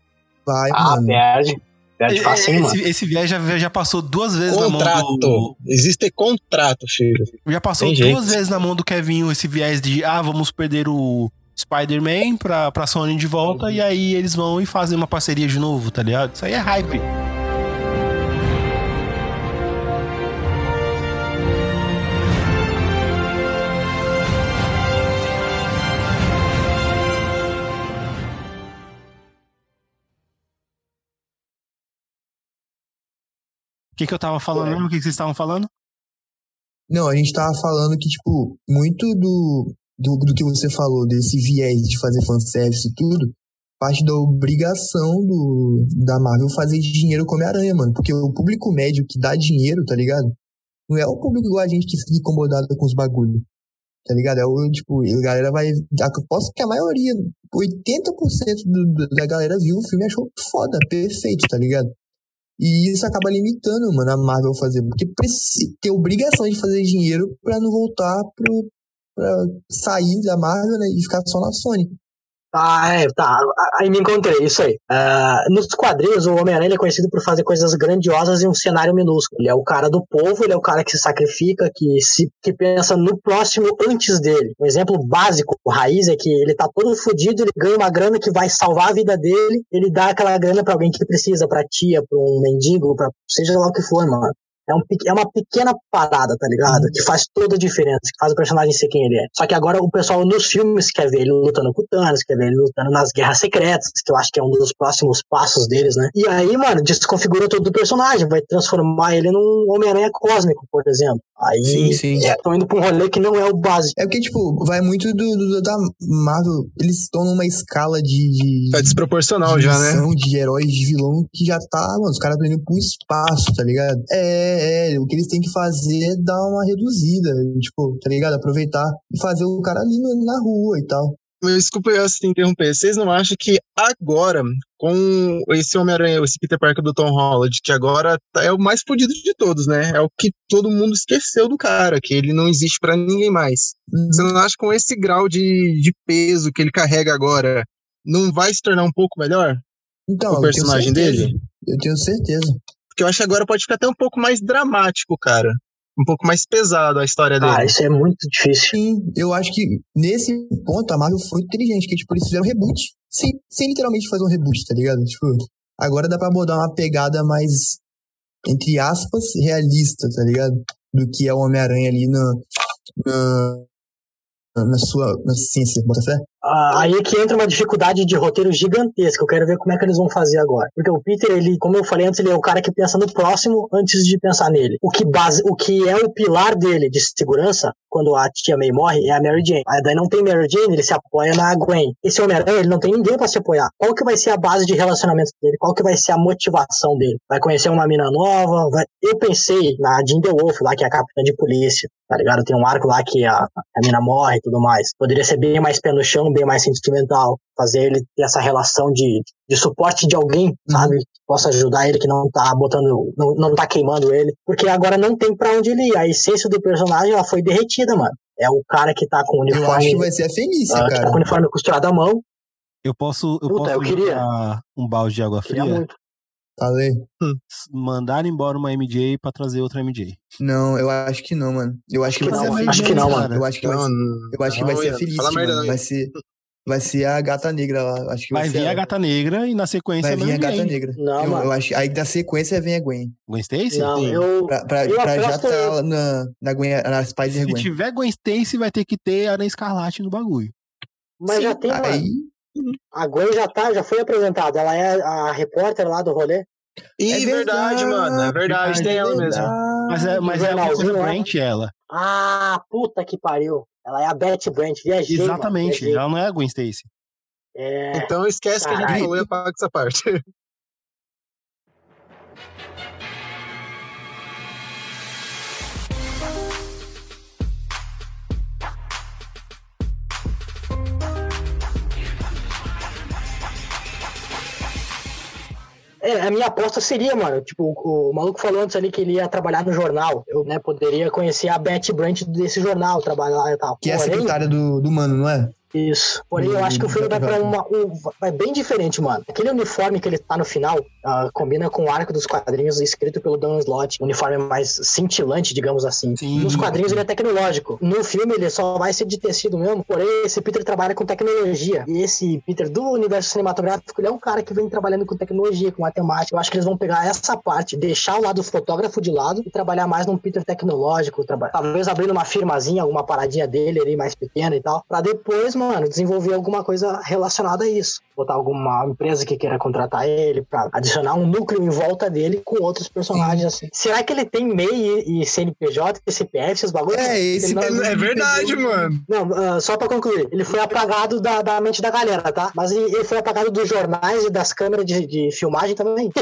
Vai,
Ah,
mano.
perde. Perde facinho, mano.
Esse, esse viés já, já passou duas vezes na mão do.
Contrato. Existe contrato, filho.
Já passou
Tem
duas
jeito.
vezes na mão do Kevin esse viés de ah, vamos perder o Spider-Man pra, pra Sony de volta, e aí eles vão e fazem uma parceria de novo, tá ligado? Isso aí é hype. Que, que eu tava falando mesmo? O que, que vocês estavam falando?
Não, a gente tava falando que, tipo, muito do, do, do que você falou, desse viés de fazer fanservice e tudo, parte da obrigação do, da Marvel fazer dinheiro com Homem-Aranha, mano. Porque o público médio que dá dinheiro, tá ligado? Não é o público igual a gente que fica incomodado com os bagulhos. Tá ligado? É o, tipo, a galera vai. Aposto que a maioria, 80% do, do- da galera viu o filme e achou foda, perfeito, tá ligado? E isso acaba limitando, mano, a Marvel fazer. Porque ter obrigação de fazer dinheiro pra não voltar pro. pra sair da Marvel, né? E ficar só na Sony.
Ah, é, tá. Aí me encontrei, isso aí. Ah, nos quadrinhos, o Homem-Aranha é conhecido por fazer coisas grandiosas em um cenário minúsculo. Ele é o cara do povo, ele é o cara que se sacrifica, que, se, que pensa no próximo antes dele. Um exemplo básico, raiz, é que ele tá todo fodido, ele ganha uma grana que vai salvar a vida dele, ele dá aquela grana pra alguém que precisa, pra tia, pra um mendigo, pra seja lá o que for, mano. É, um, é uma pequena parada, tá ligado? Que faz toda a diferença, que faz o personagem ser quem ele é. Só que agora o pessoal nos filmes quer ver ele lutando com o Thanos, quer ver ele lutando nas guerras secretas, que eu acho que é um dos próximos passos deles, né? E aí, mano, desconfigurou todo o personagem, vai transformar ele num Homem-Aranha cósmico, por exemplo. Aí
Sim, sim.
estão indo pra um rolê que não é o básico.
É porque, tipo, vai muito do, do- da Marvel. Eles estão numa escala de. de
Tá desproporcional
de
já, né?
De heróis, de vilão, que já tá. Mano, os caras estão indo pro espaço, tá ligado? É, é. O que eles têm que fazer é dar uma reduzida. Tipo, tá ligado? Aproveitar e fazer o cara ali na rua e tal.
Desculpa eu te interromper. Vocês não acham que agora, com esse Homem-Aranha, esse Peter Parker do Tom Holland, que agora tá- é o mais fodido de todos, né? É o que todo mundo esqueceu do cara, que ele não existe pra ninguém mais. Você não acha que com esse grau de, de peso que ele carrega agora, não vai se tornar um pouco melhor?
Então,
o personagem dele?
Eu tenho certeza.
Porque eu acho que agora pode ficar até um pouco mais dramático, cara. Um pouco mais pesado a história dele.
Ah, isso é muito difícil.
Sim, eu acho que nesse ponto a Marvel foi inteligente, que tipo, eles fizeram reboot. Sem, sem literalmente fazer um reboot, tá ligado? Tipo, agora dá pra abordar uma pegada mais, entre aspas, realista, tá ligado? Do que é o Homem-Aranha ali na, na, na sua na ciência, bota fé?
Ah, aí é que entra uma dificuldade de roteiro gigantesca. Eu quero ver como é que eles vão fazer agora. Porque o Peter, ele, como eu falei antes, ele é o cara que pensa no próximo antes de pensar nele. O que, base, o que é o pilar dele de segurança, quando a tia May morre, é a Mary Jane. Aí daí não tem Mary Jane, ele se apoia na Gwen. Esse Homem-Aranha, ele não tem ninguém pra se apoiar. Qual que vai ser a base de relacionamento dele? Qual que vai ser a motivação dele? Vai conhecer uma mina nova? Vai... Eu pensei na Jean DeWolf, lá, que é a capitã de polícia. Tá ligado? Tem um arco lá que a, a mina morre e tudo mais. Poderia ser bem mais pé no chão, bem mais sentimental. Fazer ele ter essa relação de, de suporte de alguém, sabe? Que possa ajudar ele, que não tá botando, não, não tá queimando ele. Porque agora não tem pra onde ele ir. A essência do personagem, ela foi derretida, mano. É o cara que tá com o uniforme.
Eu acho que vai ser a Fenícia,
que
cara.
tá com o uniforme costurado à mão.
Eu posso, eu
Puta,
posso
eu queria.
um balde de água
Queria
fria?
muito.
Falei.
Mandar embora uma MJ pra trazer outra MJ.
Não, eu acho que não, mano. Eu acho que, vai ser a
acho que não, mano.
Eu acho que vai,
Não,
eu acho que vai ser a
não,
Vai ser, vai ser a gata negra lá. Acho que vai,
Vai
ser
vir a
ela.
gata negra e na sequência
Vai vir a gata negra.
Não,
eu,
mano.
eu acho, aí da sequência vem a Gwen.
Gwen Stacy?
Não,
Sim.
eu.
Pra, pra,
Eu
pra já tá lá na, na, Gwen, na Spider
Se
Gwen.
tiver Gwen Stacy, vai ter que ter Aranha Escarlate no bagulho.
Mas já tem,
Aí,
mano. A Gwen já tá, já foi apresentada. Ela é a repórter lá do rolê.
Ih,
É
verdade, mano. É verdade, tem ela mesmo.
Mas é, mas é a
lá.
Brent, ela.
Ah, puta que pariu. Ela é a Betty Brant. Viajei, mano,
Exatamente.
viajei.
Ela não é a Gwen Stacy.
É.
Então esquece que a gente
Caralho.
falou e apaga essa parte.
É, a minha aposta seria, mano, tipo, o, o maluco falou antes ali que ele ia trabalhar no jornal. Eu, né, poderia conhecer a Betty Brant desse jornal, trabalhar lá e tal.
que é a
Porém,
secretária do, do mano, não é?
Isso. Porém, eu acho que o filme vai pra
pra-
uma. um- vai bem diferente, mano. Aquele uniforme que ele tá no final ah, combina com o arco dos quadrinhos escrito pelo Dan Slott. Um uniforme mais cintilante, digamos assim.
Sim.
Nos quadrinhos ele é tecnológico. No filme ele só vai ser de tecido mesmo. Porém, esse Peter trabalha com tecnologia. E esse Peter do universo cinematográfico, ele é um cara que vem trabalhando com tecnologia, com matemática. Eu acho que eles vão pegar essa parte, deixar o lado fotógrafo de lado e trabalhar mais num Peter tecnológico. Talvez abrindo uma firmazinha, alguma paradinha dele ali mais pequena e tal. Pra depois, mano, desenvolver alguma coisa relacionada a isso. Botar alguma empresa que queira contratar ele pra adicionar um núcleo em volta dele com outros personagens assim. Será que ele tem MEI e, e CNPJ, e CPF, esses bagulhos?
É, esse
não-
É verdade, mano.
não, ah, só pra concluir, ele foi apagado da, da mente da galera, tá? Mas ele, ele foi apagado dos jornais e das câmeras de, de filmagem também.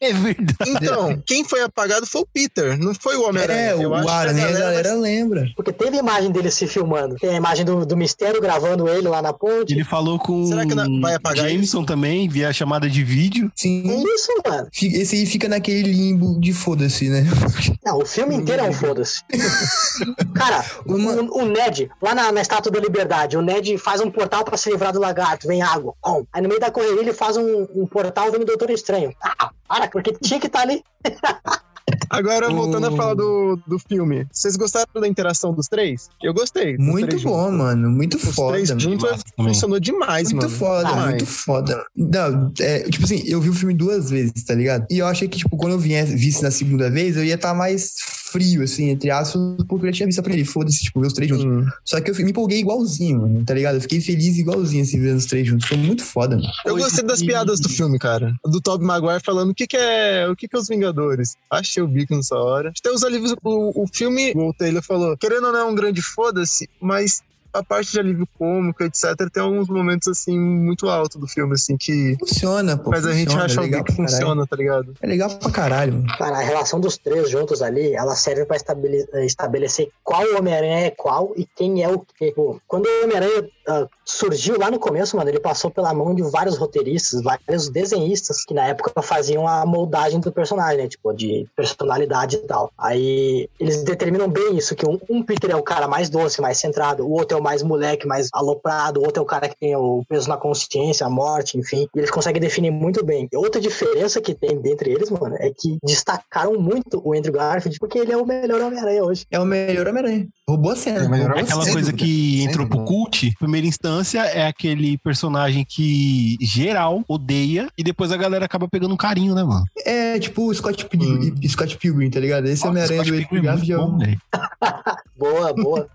É verdade.
Então, quem foi apagado foi o Peter, não foi o Homem-Aranha.
É,
Eu
o
acho que
Aranha, a galera lembra.
Porque teve imagem dele se filmando. Tem a imagem do, do Mistério gravando ele lá na ponte.
Ele falou com.
Será que não- vai apagar pagar
Jameson também, via chamada de vídeo.
Sim.
Isso, mano.
Fica- Esse aí fica naquele limbo de foda-se, né?
Não, o filme inteiro é um foda-se. Cara, o, o- o Ned, lá na, na Estátua da Liberdade, o Ned faz um portal pra se livrar do lagarto, vem água. Bom, aí no meio da correria ele faz um, um portal vem o Doutor Estranho. Ah, para, porque tinha que estar ali.
Agora, voltando
O-
a falar do, do filme, vocês gostaram da interação dos três? Eu gostei.
Muito
três
bom,
juntos.
mano. Muito
Os
foda.
três juntos funcionou demais,
Muito
mano.
foda,
Demais.
muito foda. Não, é, tipo assim, eu vi o filme duas vezes, tá ligado? E eu achei que, tipo, quando eu viesse, visse na segunda vez, eu ia estar mais frio, assim, entre aspas, porque eu já tinha visto a primeira. e Foda-se, tipo, ver os três juntos.
Hum.
Só que eu me empolguei igualzinho, mano, tá ligado? Eu fiquei feliz igualzinho, assim, vendo os três juntos. Foi muito foda, mano.
Eu gostei das piadas do filme, cara. Do Tobey Maguire falando o que, que é o que, que é os Vingadores. Achei o bico nessa hora. Até os alívios. O, o filme, o Taylor falou, querendo ou não, é um grande foda-se, mas a parte de alívio cômico, etc., tem alguns momentos, assim, muito altos do filme, assim, que
Funciona, pô.
faz a gente achar
é pra caralho.
funciona, tá ligado?
É legal pra caralho, mano.
Cara, a relação dos três juntos ali, ela serve pra estabele- estabelecer qual Homem-Aranha é qual e quem é o quê. Pô, quando o Homem-Aranha ah, surgiu lá no começo, mano, ele passou pela mão de vários roteiristas, vários desenhistas que na época faziam a moldagem do personagem, né? Tipo, de personalidade e tal. Aí eles determinam bem isso, que um, um Peter é o cara mais doce, mais centrado, o outro é o mais moleque, mais aloprado, o outro é o cara que tem o peso na consciência, a morte, enfim. E eles conseguem definir muito bem. Outra diferença que tem dentre eles, mano, é que destacaram muito o Andrew Garfield, porque ele é o melhor Homem-Aranha hoje.
É o melhor Homem-Aranha. Roubou a cena.
É
roubou a
Aquela
cena.
coisa que entrou pro cult, primeira instância, é aquele personagem que geral odeia e depois a galera acaba pegando um carinho, né, mano?
É, tipo o Scott Pilgrim, Scott Pilgrim, tá ligado? Esse
Nossa,
Homem-Aranha do
Pilgrim é muito
Garfield. é
bom,
o-
velho.
Boa, boa.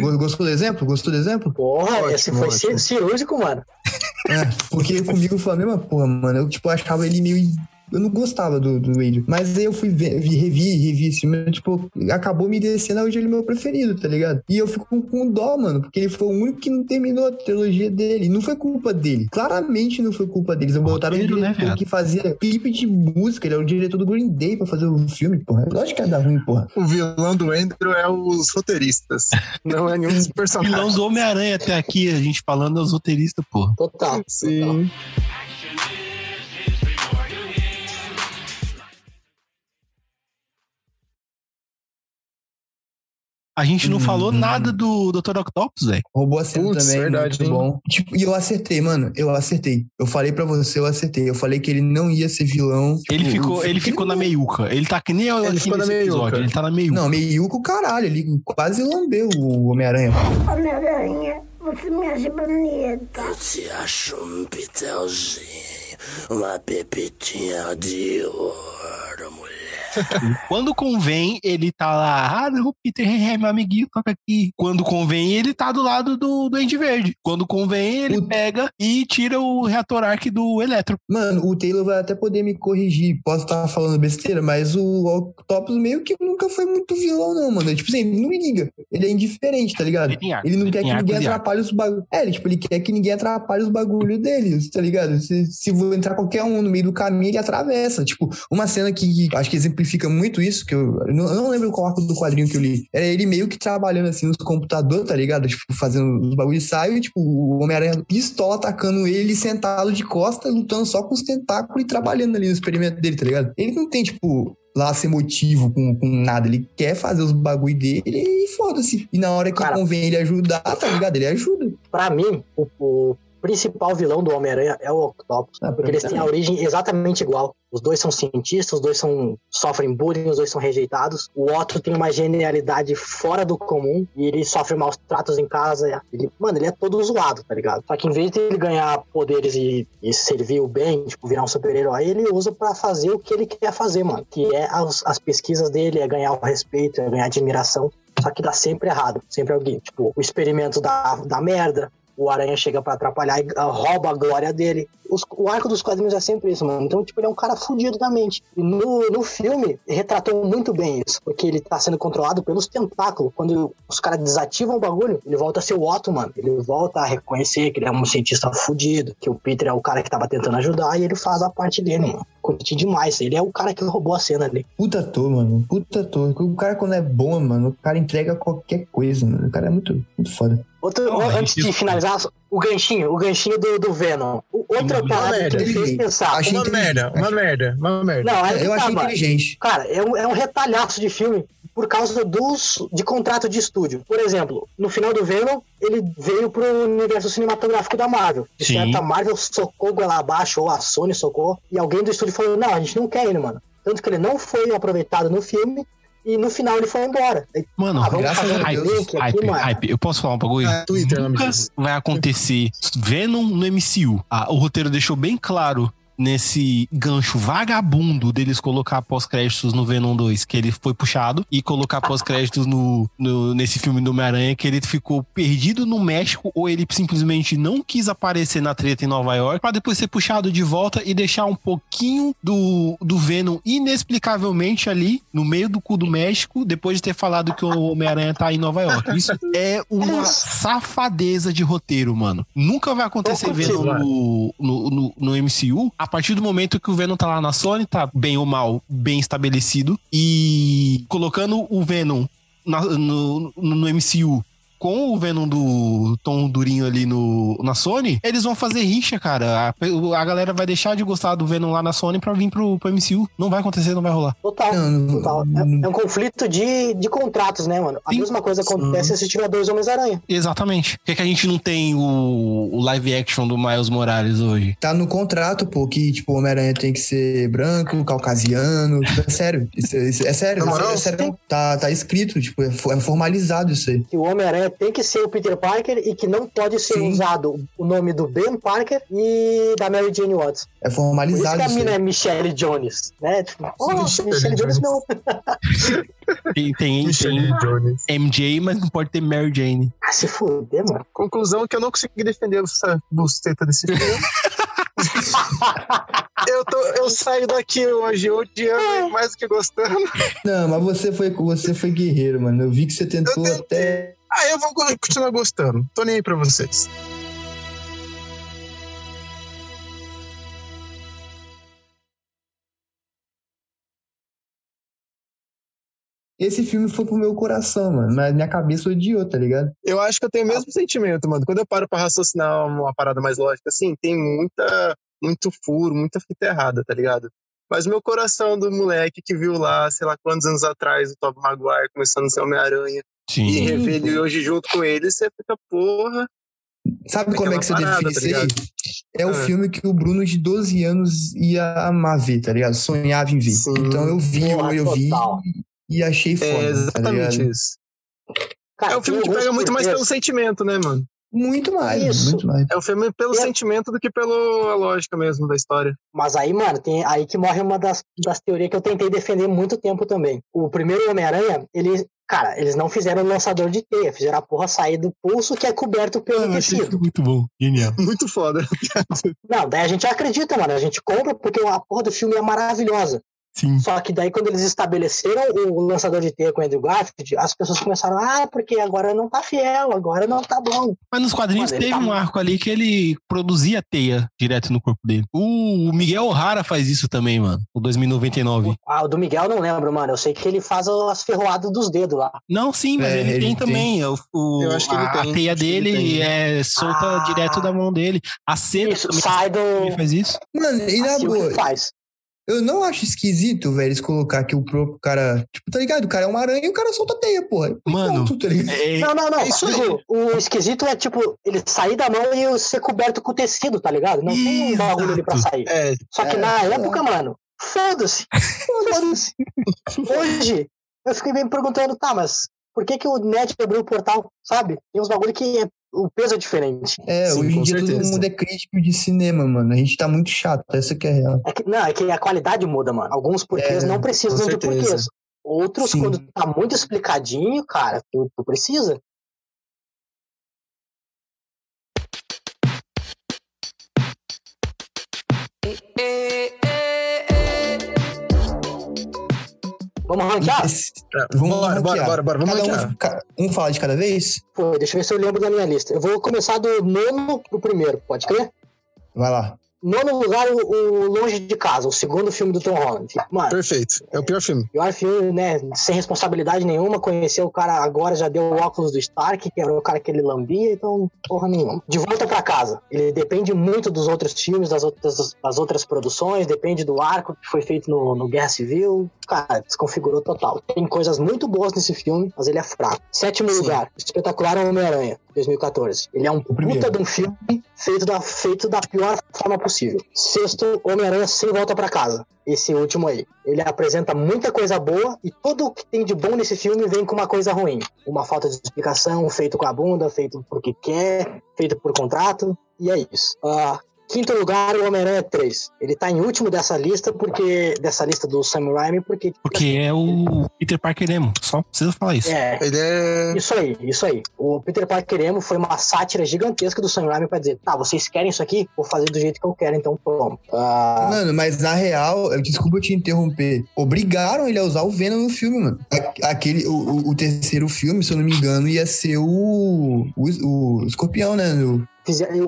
Go- Gostou do exemplo? Gostou do exemplo?
Porra,
Ótimo,
esse foi
ótimo.
cirúrgico, mano.
É, porque comigo foi a mesma porra, mano. Eu, tipo, achava ele meio. Eu não gostava do, do Andrew. Mas aí eu fui ver, vi- revi, revi esse filme, tipo, acabou me descendo, hoje ele é meu preferido, tá ligado? E eu fico com, com dó, mano, porque ele foi o único que não terminou a trilogia dele. Não foi culpa dele. Claramente não foi culpa deles. Botaram um
né,
diretor
viado?
que fazia clipe de música, ele é o diretor do Green Day pra fazer o filme, porra. Lógico que ia dar ruim, porra.
O vilão do Andrew é os roteiristas. Não é nenhum dos
Vilão
personagens.
do Homem-Aranha até aqui, a gente falando aos roteiristas, pô.
Total. total.
A gente não
Hum,
falou
hum.
nada do Dr. Octopus, velho.
Roubou a cena
Putz,
também,
verdade,
muito bom. Tipo, e eu acertei, mano. Eu acertei. Eu falei pra você, eu acertei. Eu falei que ele não ia ser vilão. Tipo,
Ele ficou, ele ficou na meiuca. Ele tá que nem eu
Ele ficou na
nesse episódio.
meiuca.
Ele tá na meiuca.
Não, meio com o caralho. Ele quase lambeu o Homem-Aranha.
Homem-Aranha, você me acha bonita.
Eu te acho um pitelzinho, uma pepitinha de ouro.
Quando convém, ele tá lá. Ah, não, Peter, é meu amiguinho, toca aqui. Quando convém, ele tá do lado do Duende Verde. Quando convém, ele
O-
pega e tira o reator arc do Eletro.
Mano, o Taylor vai até poder me corrigir. Posso estar falando besteira, mas o Octopus meio que nunca foi muito vilão, não, mano. Tipo assim, ele não liga. Ele é indiferente, tá ligado?
Ele arco,
Ele não
ele
quer que ninguém atrapalhe os bagulhos. É, ele, tipo, ele quer que ninguém atrapalhe os bagulhos dele, tá ligado? Se, se for entrar qualquer um no meio do caminho, ele atravessa. Tipo, uma cena que, que acho que exemplifica muito isso, que eu, eu não, lembro qual arco do quadrinho que eu li. Era ele meio que trabalhando assim nos computadores, tá ligado? Tipo, fazendo os bagulhos e sai, e, tipo, o Homem-Aranha pistola atacando ele sentado de costas, lutando só com os tentáculos e trabalhando ali no experimento dele, tá ligado? Ele não tem, tipo, laço emotivo com, com nada. Ele quer fazer os bagulho dele e foda-se. E na hora que
Cara.
convém ele ajudar, tá ligado? Ele ajuda.
Pra mim, o, o principal vilão do Homem-Aranha é o Octopus.
Ah, pra
porque eles têm a origem exatamente igual. Os dois são cientistas, os dois são sofrem bullying, os dois são rejeitados. O Otto tem uma genialidade fora do comum e ele sofre maus tratos em casa. Ele, mano, ele é todo zoado, tá ligado? Só que em vez de ele ganhar poderes e, e servir o bem, tipo, virar um super-herói, ele usa pra fazer o que ele quer fazer, mano. Que é as, as pesquisas dele, é ganhar o respeito, é ganhar admiração. Só que dá sempre errado. Sempre alguém. Tipo, o experimento da, da merda. O Aranha chega pra atrapalhar e rouba a glória dele. Os- o arco dos quadrinhos é sempre isso, mano. Então, tipo, ele é um cara fudido da mente. E no, no filme, retratou muito bem isso. Porque ele tá sendo controlado pelos tentáculos. Quando os caras desativam o bagulho, ele volta a ser o Otto, mano. Ele volta a reconhecer que ele é um cientista fudido. Que o Peter é o cara que tava tentando ajudar. E ele faz a parte dele, mano. Curti demais. Ele é o cara que roubou a cena ali.
Puta ator, mano. Puta ator. O cara, quando é bom, mano, o cara entrega qualquer coisa, mano. O cara é muito, muito foda.
Outro,
gente
antes de finalizar, o ganchinho, o ganchinho do, do Venom. O- Outra
Uma
parada que
merda.
me fez pensar.
Achei
Uma merda, uma merda, uma merda.
Não, que
Eu
tá,
achei inteligente.
Cara, é um, é um retalhaço de filme por causa dos de contrato de estúdio. Por exemplo, no final do Venom, ele veio pro universo cinematográfico da Marvel. De
Sim.
certa, a Marvel socou goela abaixo, ou a Sony socou, e alguém do estúdio falou: não, a gente não quer ele, mano. Tanto que ele não foi aproveitado no filme, e no final ele foi embora. Aí,
Mano,
ah, vamos
graças
fazer
a Deus.
link aqui,
hype, hype. Eu posso falar um bagulho?
Ah, Twitter,
Nunca vai acontecer Venom no MCU. Ah, o roteiro deixou bem claro nesse gancho vagabundo deles colocar pós-créditos no Venom 2, que ele foi puxado, e colocar pós-créditos no, no- nesse filme do Homem-Aranha, que ele ficou perdido no México, ou ele simplesmente não quis aparecer na treta em Nova York, pra depois ser puxado de volta e deixar um pouquinho do, do Venom inexplicavelmente ali, no meio do cu do México, depois de ter falado que o Homem-Aranha tá em Nova York. Isso é uma safadeza de roteiro, mano. Nunca vai acontecer Venom no, no, no, no MCU. A partir do momento que o Venom tá lá na Sony, tá bem ou mal, bem estabelecido. E colocando o Venom na- no, no, MCU com o Venom do Tom Durinho ali no, na Sony, eles vão fazer rixa, cara. A, a galera vai deixar de gostar do Venom lá na Sony pra vir pro, pro MCU. Não vai acontecer, não vai rolar.
Total,
Não, não-
total. É, é um conflito de, de contratos, né, mano? A
Sim.
mesma coisa acontece se tiver dois Homens-Aranha.
Exatamente. Por que, que a gente não tem o, o live action do Miles Morales hoje?
Tá no contrato, pô, que, tipo, o Homem-Aranha tem que ser branco, caucasiano. Tipo, é sério. Isso, é- isso- é sério.
Na
isso é- é sério. Tá, tá escrito, tipo, é, é formalizado isso aí.
que o Homem-Aranha tem que ser o Peter Parker e que não pode ser
Sim.
usado o nome do Ben Parker e da Mary Jane Watts.
É
Por isso
formalizado
que a mina é Michelle Jones, né? Tipo, oh,
Michelle
Michelle, Jones
Jones.
não.
Tem, tem,
Michelle
tem
Jones.
MJ, mas não pode ter Mary Jane.
Ah, se fuder, mano.
Conclusão que eu não consegui defender essa buceta desse filme. eu, tô, eu saio daqui hoje odiando mais do que gostando.
Não, mas você foi, você foi guerreiro, mano. Eu vi que você tentou até.
Ah, eu vou continuar gostando. Tô nem aí pra vocês.
Esse filme foi pro meu coração, mano. Na minha cabeça odiou, tá ligado?
Eu acho que eu tenho o mesmo sentimento, mano. Quando eu paro pra raciocinar uma parada mais lógica, assim, tem muita, muito furo, muita fita errada, tá ligado? Mas o meu coração do moleque que viu lá, sei lá quantos anos atrás, o Tobey Maguire começando a ser Homem-Aranha,
Sim.
rever ele hoje junto com ele, você fica, porra.
Sabe como é que você
parada,
define
tá
isso aí? É o
Ah.
filme que o Bruno de 12 anos ia amar ver, tá ligado? Sonhava em ver.
Sim.
Então eu vi,
Porra,
eu vi e achei
É
foda, tá
exatamente
ligado?
isso.
Cara,
É um filme que pega muito mais pelo sentimento, né, mano?
Muito mais,
Isso.
muito mais.
É um filme pelo
É.
sentimento do que pela lógica mesmo da história.
Mas aí, mano, tem aí que morre uma das, das teorias que eu tentei defender muito tempo também. O primeiro Homem-Aranha, ele. Cara, eles não fizeram o lançador de teia, fizeram a porra sair do pulso que é coberto pelo
achei
tecido.
muito bom. Genial.
Muito foda.
Não, daí a gente acredita, mano. A gente compra porque a porra do filme é maravilhosa.
Sim.
Só que daí, quando eles estabeleceram o lançador de teia com o Andrew Garfield, as pessoas começaram, ah, porque agora não tá fiel, agora não tá bom.
Mas nos quadrinhos
ele
teve
tá
um arco ali que ele produzia teia direto no corpo dele. O Miguel O'Hara faz isso também, mano. O 2099.
Ah, o do Miguel eu não lembro, mano. Eu sei que ele faz as ferroadas dos dedos lá.
Não, sim, mas
É,
ele,
ele
tem
tem.
também. O, o-
Eu acho que ele
a,
tem,
a teia dele
tem.
é solta
Ah.
direto da mão dele. A cena
Isso, sai do.
faz isso.
Mano, e na
Assim,
boa,
faz.
Eu não acho esquisito, velho, eles colocar que o próprio cara. Tipo, tá ligado? O cara é uma aranha e o cara solta teia, porra. E
Mano,
pronto, tá?
É,
Não, não, não.
É isso.
Digo, o esquisito é, tipo, ele sair da mão e ser coberto com tecido, tá ligado? Não tem um
Exato.
bagulho ali pra sair.
É,
Só que
É,
na
lá.
época, mano, foda-se. Foda-se. Hoje, eu fiquei me perguntando, tá, mas por que que o Ned abriu o portal, sabe? Tem uns bagulho que é, o peso é diferente.
É,
Sim,
hoje em dia todo
certeza.
mundo é crítico de cinema, mano. A gente tá muito chato, essa que é real.
É que, não, é que a qualidade muda, mano. Alguns porquês
É,
não precisam de porquês. Outros,
Sim.
quando tá muito explicadinho, cara, tu, tu precisa. Vamos ranquear?
Tá,
Vamos
bora, bora,
ranquear.
bora, bora, vamos
Cada
ranquear.
um, um fala de cada vez?
Pô, deixa eu ver se eu lembro da minha lista. Eu vou começar do nono pro primeiro, pode crer?
Vai lá.
Nono lugar, o, Longe de Casa, o segundo filme do Tom Holland. Mano,
Perfeito. É o pior filme.
pior filme, né? Sem responsabilidade nenhuma. Conheceu o cara agora, já deu o óculos do Stark, que era o cara que ele lambia, então, porra nenhuma. De volta pra casa. Ele depende muito dos outros filmes, das outras, das outras produções, depende do arco que foi feito no, no Guerra Civil. Cara, desconfigurou total. Tem coisas muito boas nesse filme, mas ele é fraco. Sétimo lugar, espetacular Homem-Aranha, 2014. Ele é um puta de um filme feito da, feito da pior forma possível. Sexto, Homem-Aranha sem volta pra casa. Esse último aí. Ele apresenta muita coisa boa e tudo o que tem de bom nesse filme vem com uma coisa ruim. Uma falta de explicação, feito com a bunda, feito porque quer, feito por contrato. E é isso. Ah, Quinto lugar, o Homem-Aranha 3. Ele tá em último dessa lista, porque. dessa lista do Sam Raimi, porque.
Porque é o Peter Parker emo. Só precisa falar isso.
É.
Ele é.
Isso aí, isso aí. O Peter Parker emo foi uma sátira gigantesca do Sam Raimi pra dizer: tá, vocês querem isso aqui? Vou fazer do jeito que eu quero, então pronto. Ah,
Mano, mas na real, eu- desculpa te interromper. Obrigaram ele a usar o Venom no filme, mano. Aquele, o, o- terceiro filme, se eu não me engano, ia ser o. O, o escorpião, né? O-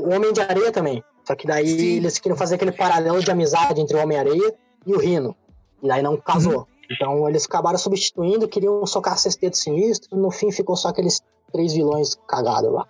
o Homem de Areia também. Só que daí
Sim.
eles queriam fazer aquele paralelo de amizade entre o Homem-Areia e o Rino. E daí não casou. Então eles acabaram substituindo, queriam socar sexteto sinistro, no fim ficou só aqueles três vilões cagados lá.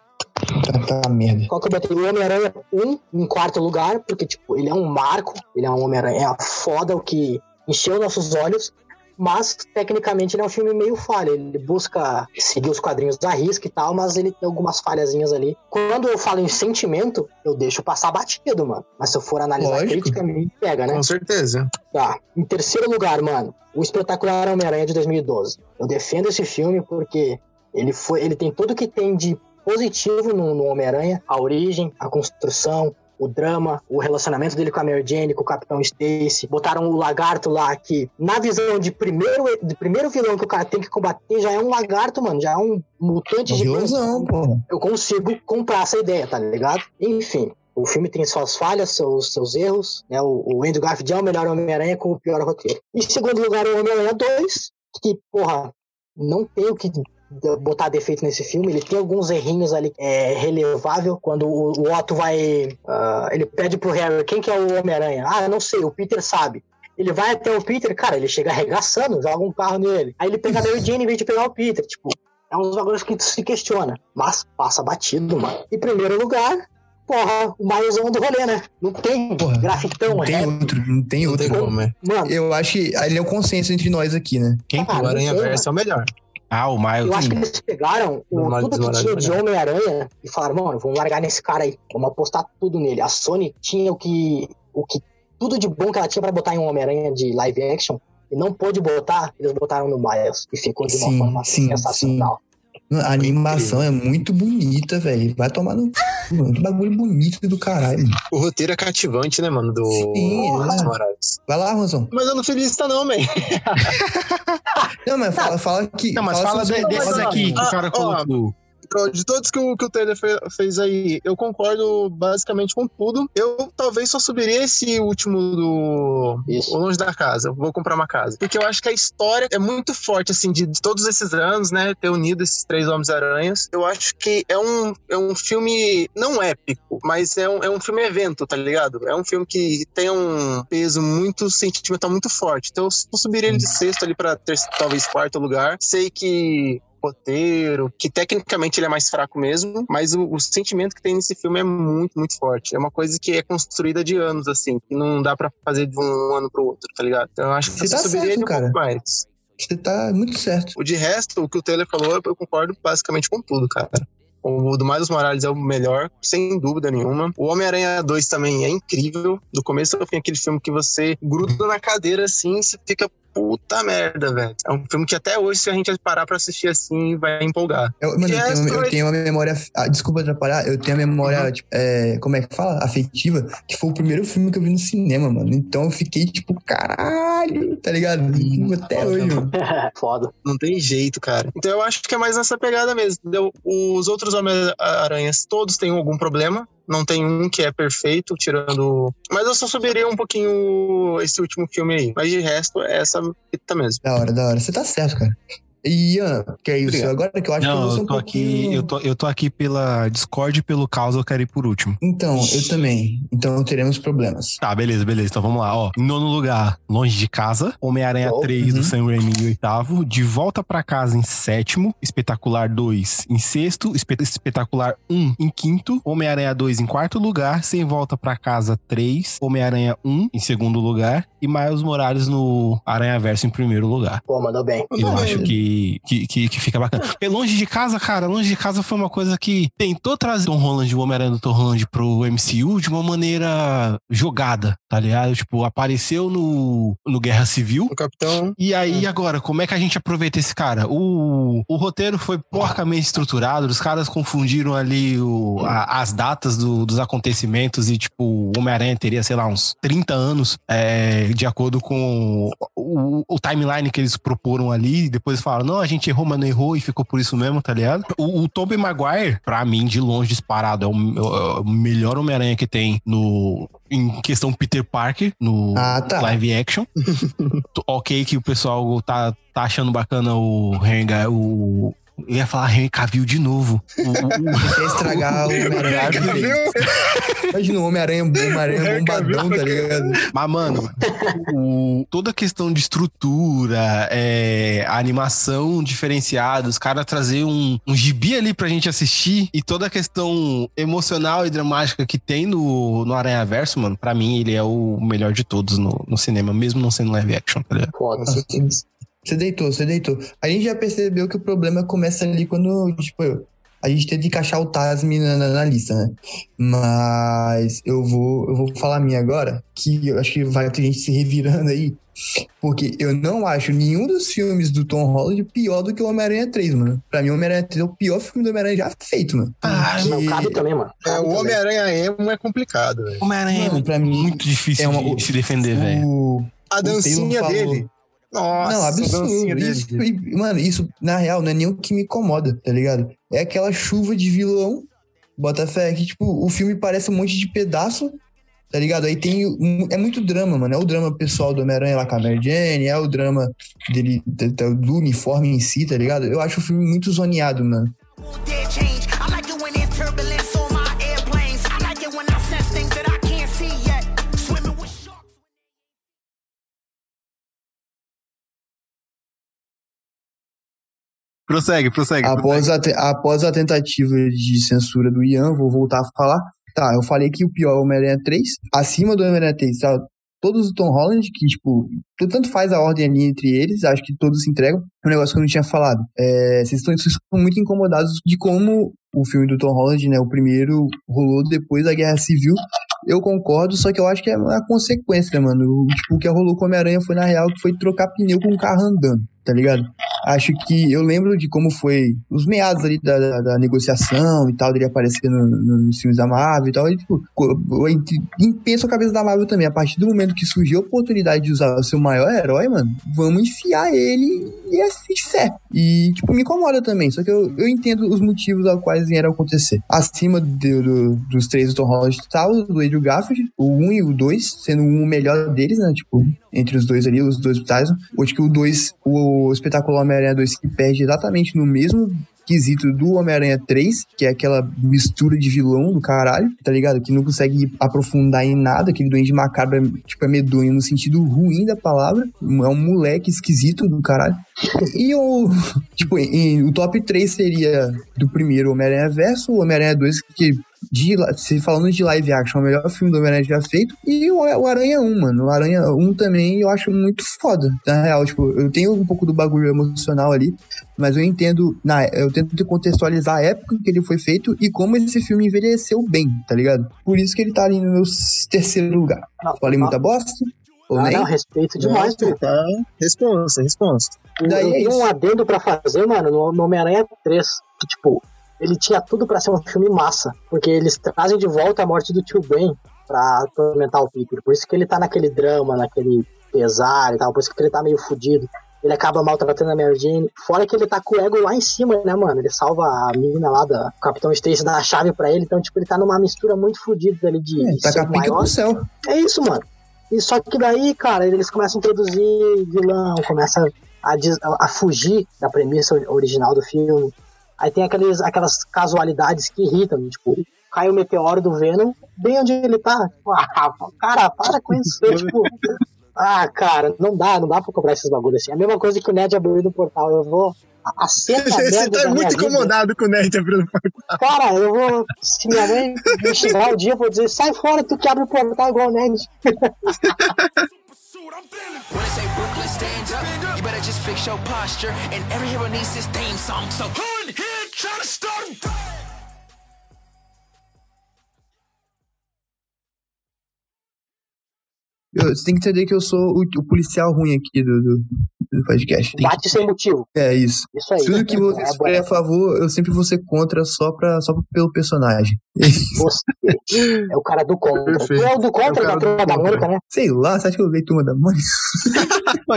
Tá, tá merda.
Qual que eu botei? O Homem-Aranha 1 em quarto lugar, porque, tipo, ele é um marco, ele é um Homem-Aranha é foda, o que encheu nossos olhos, mas, tecnicamente, ele é um filme meio falha. Ele busca seguir os quadrinhos da risca e tal, mas ele tem algumas falhazinhas ali. Quando eu falo em sentimento, eu deixo passar batido, mano. Mas se eu for analisar
Lógico.
criticamente, pega, né?
Com certeza.
Tá. Em terceiro lugar, mano, o espetacular Homem-Aranha de 2012. Eu defendo esse filme porque ele foi, ele tem tudo que tem de positivo no, no Homem-Aranha, a origem, a construção, o drama, o relacionamento dele com a Mary Jane, com o Capitão Stacy. Botaram o lagarto lá que, na visão de primeiro, de primeiro vilão que o cara tem que combater, já é um lagarto, mano, já é um mutante de
vilãozão, porra.
eu consigo comprar essa ideia, tá ligado? Enfim, o filme tem suas falhas, seus, seus erros, né? O, o Andrew Garfield é o melhor Homem-Aranha com o pior roteiro. Em segundo lugar, o Homem-Aranha 2, que, porra, não tem o que botar defeito nesse filme, ele tem alguns errinhos ali é, relevável, quando o, o Otto vai, ah, ele pede pro Harry, quem que é o Homem-Aranha? Ah, eu não sei, o Peter sabe. Ele vai até o Peter, cara, ele chega arregaçando, joga um carro nele. Aí ele pega a Mary Jane em vez de pegar o Peter, tipo, é uns bagulhos que tu se questiona. Mas passa batido, mano. Em primeiro lugar, porra, o maiozão do rolê, né? Não tem grafitão,
Não tem
rap.
outro, não tem outro.
como, é.
Mano,
Eu acho que ele é o consenso entre nós aqui, né?
Quem?
Ah,
o Aranha
não tem,
Verso é o melhor.
Ah, o Miles.
Eu acho que eles pegaram o,
Normal
tudo que tinha de Homem-Aranha e falaram, mano, vamos largar nesse cara aí, vamos apostar tudo nele. A Sony tinha o que. O que tudo de bom que ela tinha pra botar em um Homem-Aranha de live action e não pôde botar, eles botaram no Miles. E ficou de uma
Sim,
forma
sim,
sensacional.
A animação é muito bonita, velho. Vai tomar no. Muito bagulho bonito do caralho. mano.
O roteiro é cativante, né, mano? Do
Sim, é. Vai lá, Ronzão.
Mas eu não fui lista, não, man.
Não, mas fala, fala que.
Não, mas fala
sobre-
de- desses aqui que o
ah,
cara
ó,
colocou.
De todos que o, que o Taylor fe- fez aí, eu concordo basicamente com tudo. Eu talvez só subiria esse último do O Longe da Casa. Vou comprar uma casa. Porque eu acho que a história é muito forte, assim, de, de todos esses anos, né? Ter unido esses três Homens-Aranhas. Eu acho que é um, é um filme, não épico, mas é um, é um filme evento, tá ligado? É um filme que tem um peso muito sentimental, muito forte. Então eu subiria ele de sexto ali pra ter, talvez quarto lugar. Sei que roteiro, que tecnicamente ele é mais fraco mesmo, mas o, o sentimento que tem nesse filme é muito, muito forte. É uma coisa que é construída de anos, assim, que não dá pra fazer de um ano pro outro, tá ligado? Então eu acho que
Você tá
subiria
certo,
um
cara.
pouco mais.
Você tá muito certo.
O de resto, o que o Taylor falou, eu concordo basicamente com tudo, cara. O do Miles Morales é o melhor, sem dúvida nenhuma. O Homem-Aranha 2 também é incrível. Do começo ao fim, aquele filme que você gruda na cadeira assim, você fica puta merda, velho. É um filme que até hoje, se a gente parar pra assistir assim, vai empolgar.
Eu, mano, eu tenho,
resto,
eu tenho uma memória. ah, desculpa atrapalhar, eu tenho a memória,
Uhum.
tipo, é, como é que fala? Afetiva, que foi o primeiro filme que eu vi no cinema, mano. Então eu fiquei, tipo, caralho, tá ligado? Até hoje, mano.
Foda.
Não tem jeito, cara. Então eu acho que é mais nessa pegada mesmo. entendeu? Os outros Homem-Aranhas, todos têm algum problema. Não tem um que é perfeito, tirando. Mas eu só subiria um pouquinho esse último filme aí. Mas de resto, é essa fita mesmo.
Da hora, da hora. Você tá certo, cara. Ian, que é isso?
Obrigado.
Agora que eu acho que
Não,
você é
eu
um
tô aqui,
pouquinho...
eu tô, eu tô aqui pela Discord e pelo caos, eu quero ir por último.
Então, eu também. Então teremos problemas.
Tá, beleza, beleza. Então vamos lá, ó. Em nono lugar, Longe de Casa. Homem-Aranha
Oh,
3 do
uhum.
Sam Raimi em oitavo. De Volta pra Casa em sétimo. Espetacular 2 em sexto. Espe- Espetacular 1 em quinto. Homem-Aranha 2 em quarto lugar. Sem Volta pra Casa 3. Homem-Aranha 1 em segundo lugar. E Miles Morales no Aranha Verso em primeiro lugar.
Pô, mandou bem.
Eu acho que, que, que, que fica bacana. Porque longe de casa, cara, longe de casa foi uma coisa que tentou trazer Tom Holland, o Homem-Aranha do Tom Holland pro MCU de uma maneira jogada, tá ligado? Tipo, apareceu no, no Guerra Civil.
O Capitão.
E aí, agora, como é que a gente aproveita esse cara? O, o roteiro foi porcamente estruturado, os caras confundiram ali o, a- as datas do- dos acontecimentos e, tipo, o Homem-Aranha teria, sei lá, uns 30 anos, é, de acordo com o, o timeline que eles proporam ali. E depois falaram, não, a gente errou, mas não errou e ficou por isso mesmo, tá ligado? O, o Tobey Maguire, pra mim, de longe disparado, é o, é o melhor Homem-Aranha que tem no, em questão Peter Parker, no
Ah, tá.
live action. Ok que o pessoal tá, tá achando bacana o Henry, Ga- o eu ia falar Henry Cavill de novo. O-
estragar o Homem-Aranha. Imagina o Homem-Aranha Homem-Aranha bombadão, tá ligado?
Mas, mano, o- toda a questão de estrutura, é, a animação diferenciada, os caras trazer um, um gibi ali pra gente assistir e toda a questão emocional e dramática que tem no, no Aranha Verso, mano, pra mim ele é o melhor de todos no, no cinema, mesmo não sendo live action, tá ligado?
Foda.
Você deitou, você deitou. A gente já percebeu que o problema começa ali quando, tipo, a gente tenta encaixar o Tasmi na, na- na lista, né? Mas eu vou, eu vou falar a minha agora, que eu acho que vai ter gente se revirando aí. Porque eu não acho nenhum dos filmes do Tom Holland pior do que o Homem-Aranha 3, mano. Pra mim, o Homem-Aranha 3 é o pior filme do Homem-Aranha já feito, mano.
Ah,
Não,
Porque-
cabe também, mano.
É,
Cabe
o
também.
Homem-Aranha emo é complicado, velho.
Homem-Aranha
Mano,
é
pra mim,
muito difícil
é uma-
de se defender, velho.
o,
A
O Taylor
dancinha
falou-
dele. Nossa,
não, absurdo. Isso, mano, isso, na real, não é nem o que me incomoda, tá ligado? É aquela chuva de vilão, bota fé, que, tipo, o filme parece um monte de pedaço, tá ligado? Aí tem. é muito drama, mano. É o drama pessoal do Homem-Aranha lá com a Mary Jane, é o drama dele, do uniforme em si, tá ligado? Eu acho o filme muito zoneado, mano.
Prossegue, prossegue.
Após a, te- após a tentativa de censura do Ian, vou voltar a falar. Tá, eu falei que o pior é o Homem-Aranha 3. Acima do Homem-Aranha 3, tá? Todos do Tom Holland, que, tipo, tanto faz a ordem ali entre eles, acho que todos se entregam. Um negócio que eu não tinha falado. É, vocês, estão, vocês estão muito incomodados de como o filme do Tom Holland, né, o primeiro, rolou depois da Guerra Civil. Eu concordo, só que eu acho que é uma consequência, mano. O, tipo, o que rolou com o Homem-Aranha foi, na real, que foi trocar pneu com um carro andando, tá ligado? Acho que eu lembro de como foi os meados ali da, da, da negociação e tal, dele aparecer no, no- nos filmes da Marvel e tal. E, tipo, co- eu ent- e penso a cabeça da Marvel também. A partir do momento que surgiu a oportunidade de usar o seu maior herói, mano, vamos enfiar ele e assim fé. E, tipo, me incomoda também. Só que eu, eu entendo os motivos aos quais vieram acontecer. Acima do- do- dos três do Tom Holland tá o do Andrew Garfield, o 1 e o 2, sendo um o melhor deles, né? Tipo, entre os dois ali, os dois do Tyson. Acho que o 2, o espetacular Homem-Aranha 2 se perde exatamente no mesmo quesito do Homem-Aranha 3, que é aquela mistura de vilão do caralho, tá ligado? Que não consegue aprofundar em nada, aquele doente macabro é, tipo, é medonho no sentido ruim da palavra, é um moleque esquisito do caralho. E o, tipo, em- o top 3 seria do primeiro Homem-Aranha Verso, o Homem-Aranha 2, que de, se falando de live action, é o melhor filme do Homem-Aranha já feito. E o, o Aranha 1, mano. O Aranha 1 também eu acho muito foda. Na real, tipo, eu tenho um pouco do bagulho emocional ali, mas eu entendo, na, eu tento contextualizar a época em que ele foi feito e como esse filme envelheceu bem, tá ligado? Por isso que ele tá ali no meu terceiro lugar. Falei muita bosta? Ou
Ah,
nem?
não, respeito demais,
Nossa, tá. Responsa, responsa.
Daí
eu
é
tenho um adendo pra fazer, mano, no, no Homem-Aranha 3. Que, tipo, ele tinha tudo pra ser um filme massa. Porque eles trazem de volta a morte do tio Ben pra atormentar o Peter. Por isso que ele tá naquele drama, naquele pesar e tal. Por isso que ele tá meio fudido. Ele acaba maltratando a Mary Jane. Fora que ele tá com o ego lá em cima, né, mano? Ele salva a menina lá, da, Capitão Stacy, dá a chave pra ele. Então, tipo, ele tá numa mistura muito fodida ali de,
É, tá com a
o
pica pro céu.
É isso, mano. E só que daí, cara, eles começam a introduzir vilão, começa a, a fugir da premissa original do filme. Aí tem aqueles, aquelas casualidades que irritam, tipo, cai o meteoro do Venom bem onde ele tá. Tipo, ah, cara, para com isso. tipo, ah, cara, não dá, não dá pra cobrar esses bagulhos assim. A mesma coisa que o Ned abrindo o portal. Eu vou. A, cena
Você tá muito
vida-
incomodado com o Nerd abrindo o portal.
Cara, eu vou. Se minha mãe me chegar o dia, eu vou dizer: sai fora, tu que abre o portal igual o Ned.
When I say Brooklyn stands up, you better just fix your posture. And every hero needs his theme song. So who in here trying to start a
Eu- você tem que entender que eu sou o, o policial ruim aqui do, do, do podcast. Tem que-
Bate sem motivo.
É isso.
Isso aí.
Tudo que você
É
a favor, eu sempre vou ser contra só, pra, só pelo personagem.
Você é o cara do contra.
Perfeito.
Tu é o do
É o
contra da turma da
contra.
Mônica, né?
Sei lá, você acha que eu vejo turma da Mônica?
Ah,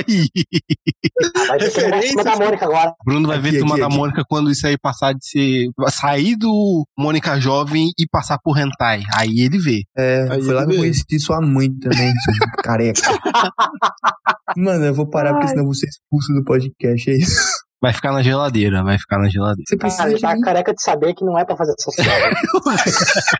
vai a turma da Mônica agora.
Bruno vai ver
Aqui,
Turma
aqui,
da
aqui.
Mônica quando isso aí passar de ser. sair do Mônica Jovem e passar por Hentai. Aí ele vê.
É,
Aí
foi lá que eu conheci sua mãe também, seu careca. Mano, eu vou parar porque senão eu vou ser expulso do podcast, é isso.
Vai ficar na geladeira, vai ficar na geladeira.
Você precisa
Cara,
de
tá careca de saber que não é pra fazer coisas.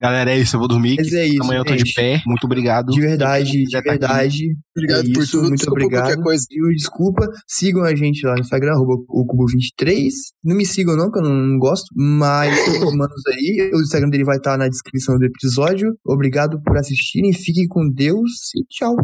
Galera, é isso, eu vou dormir.
Mas é isso,
Amanhã eu tô de
gente.
pé. Muito obrigado.
De verdade, de
tá
verdade.
Obrigado
é
por
isso,
tudo,
muito obrigado.
coisa.
E desculpa, sigam a gente lá no Instagram, arroba o Cubo23. Não me sigam não, que eu não gosto, mas os manos aí, o Instagram dele vai estar na descrição do episódio. Obrigado por assistirem, fiquem com Deus e tchau.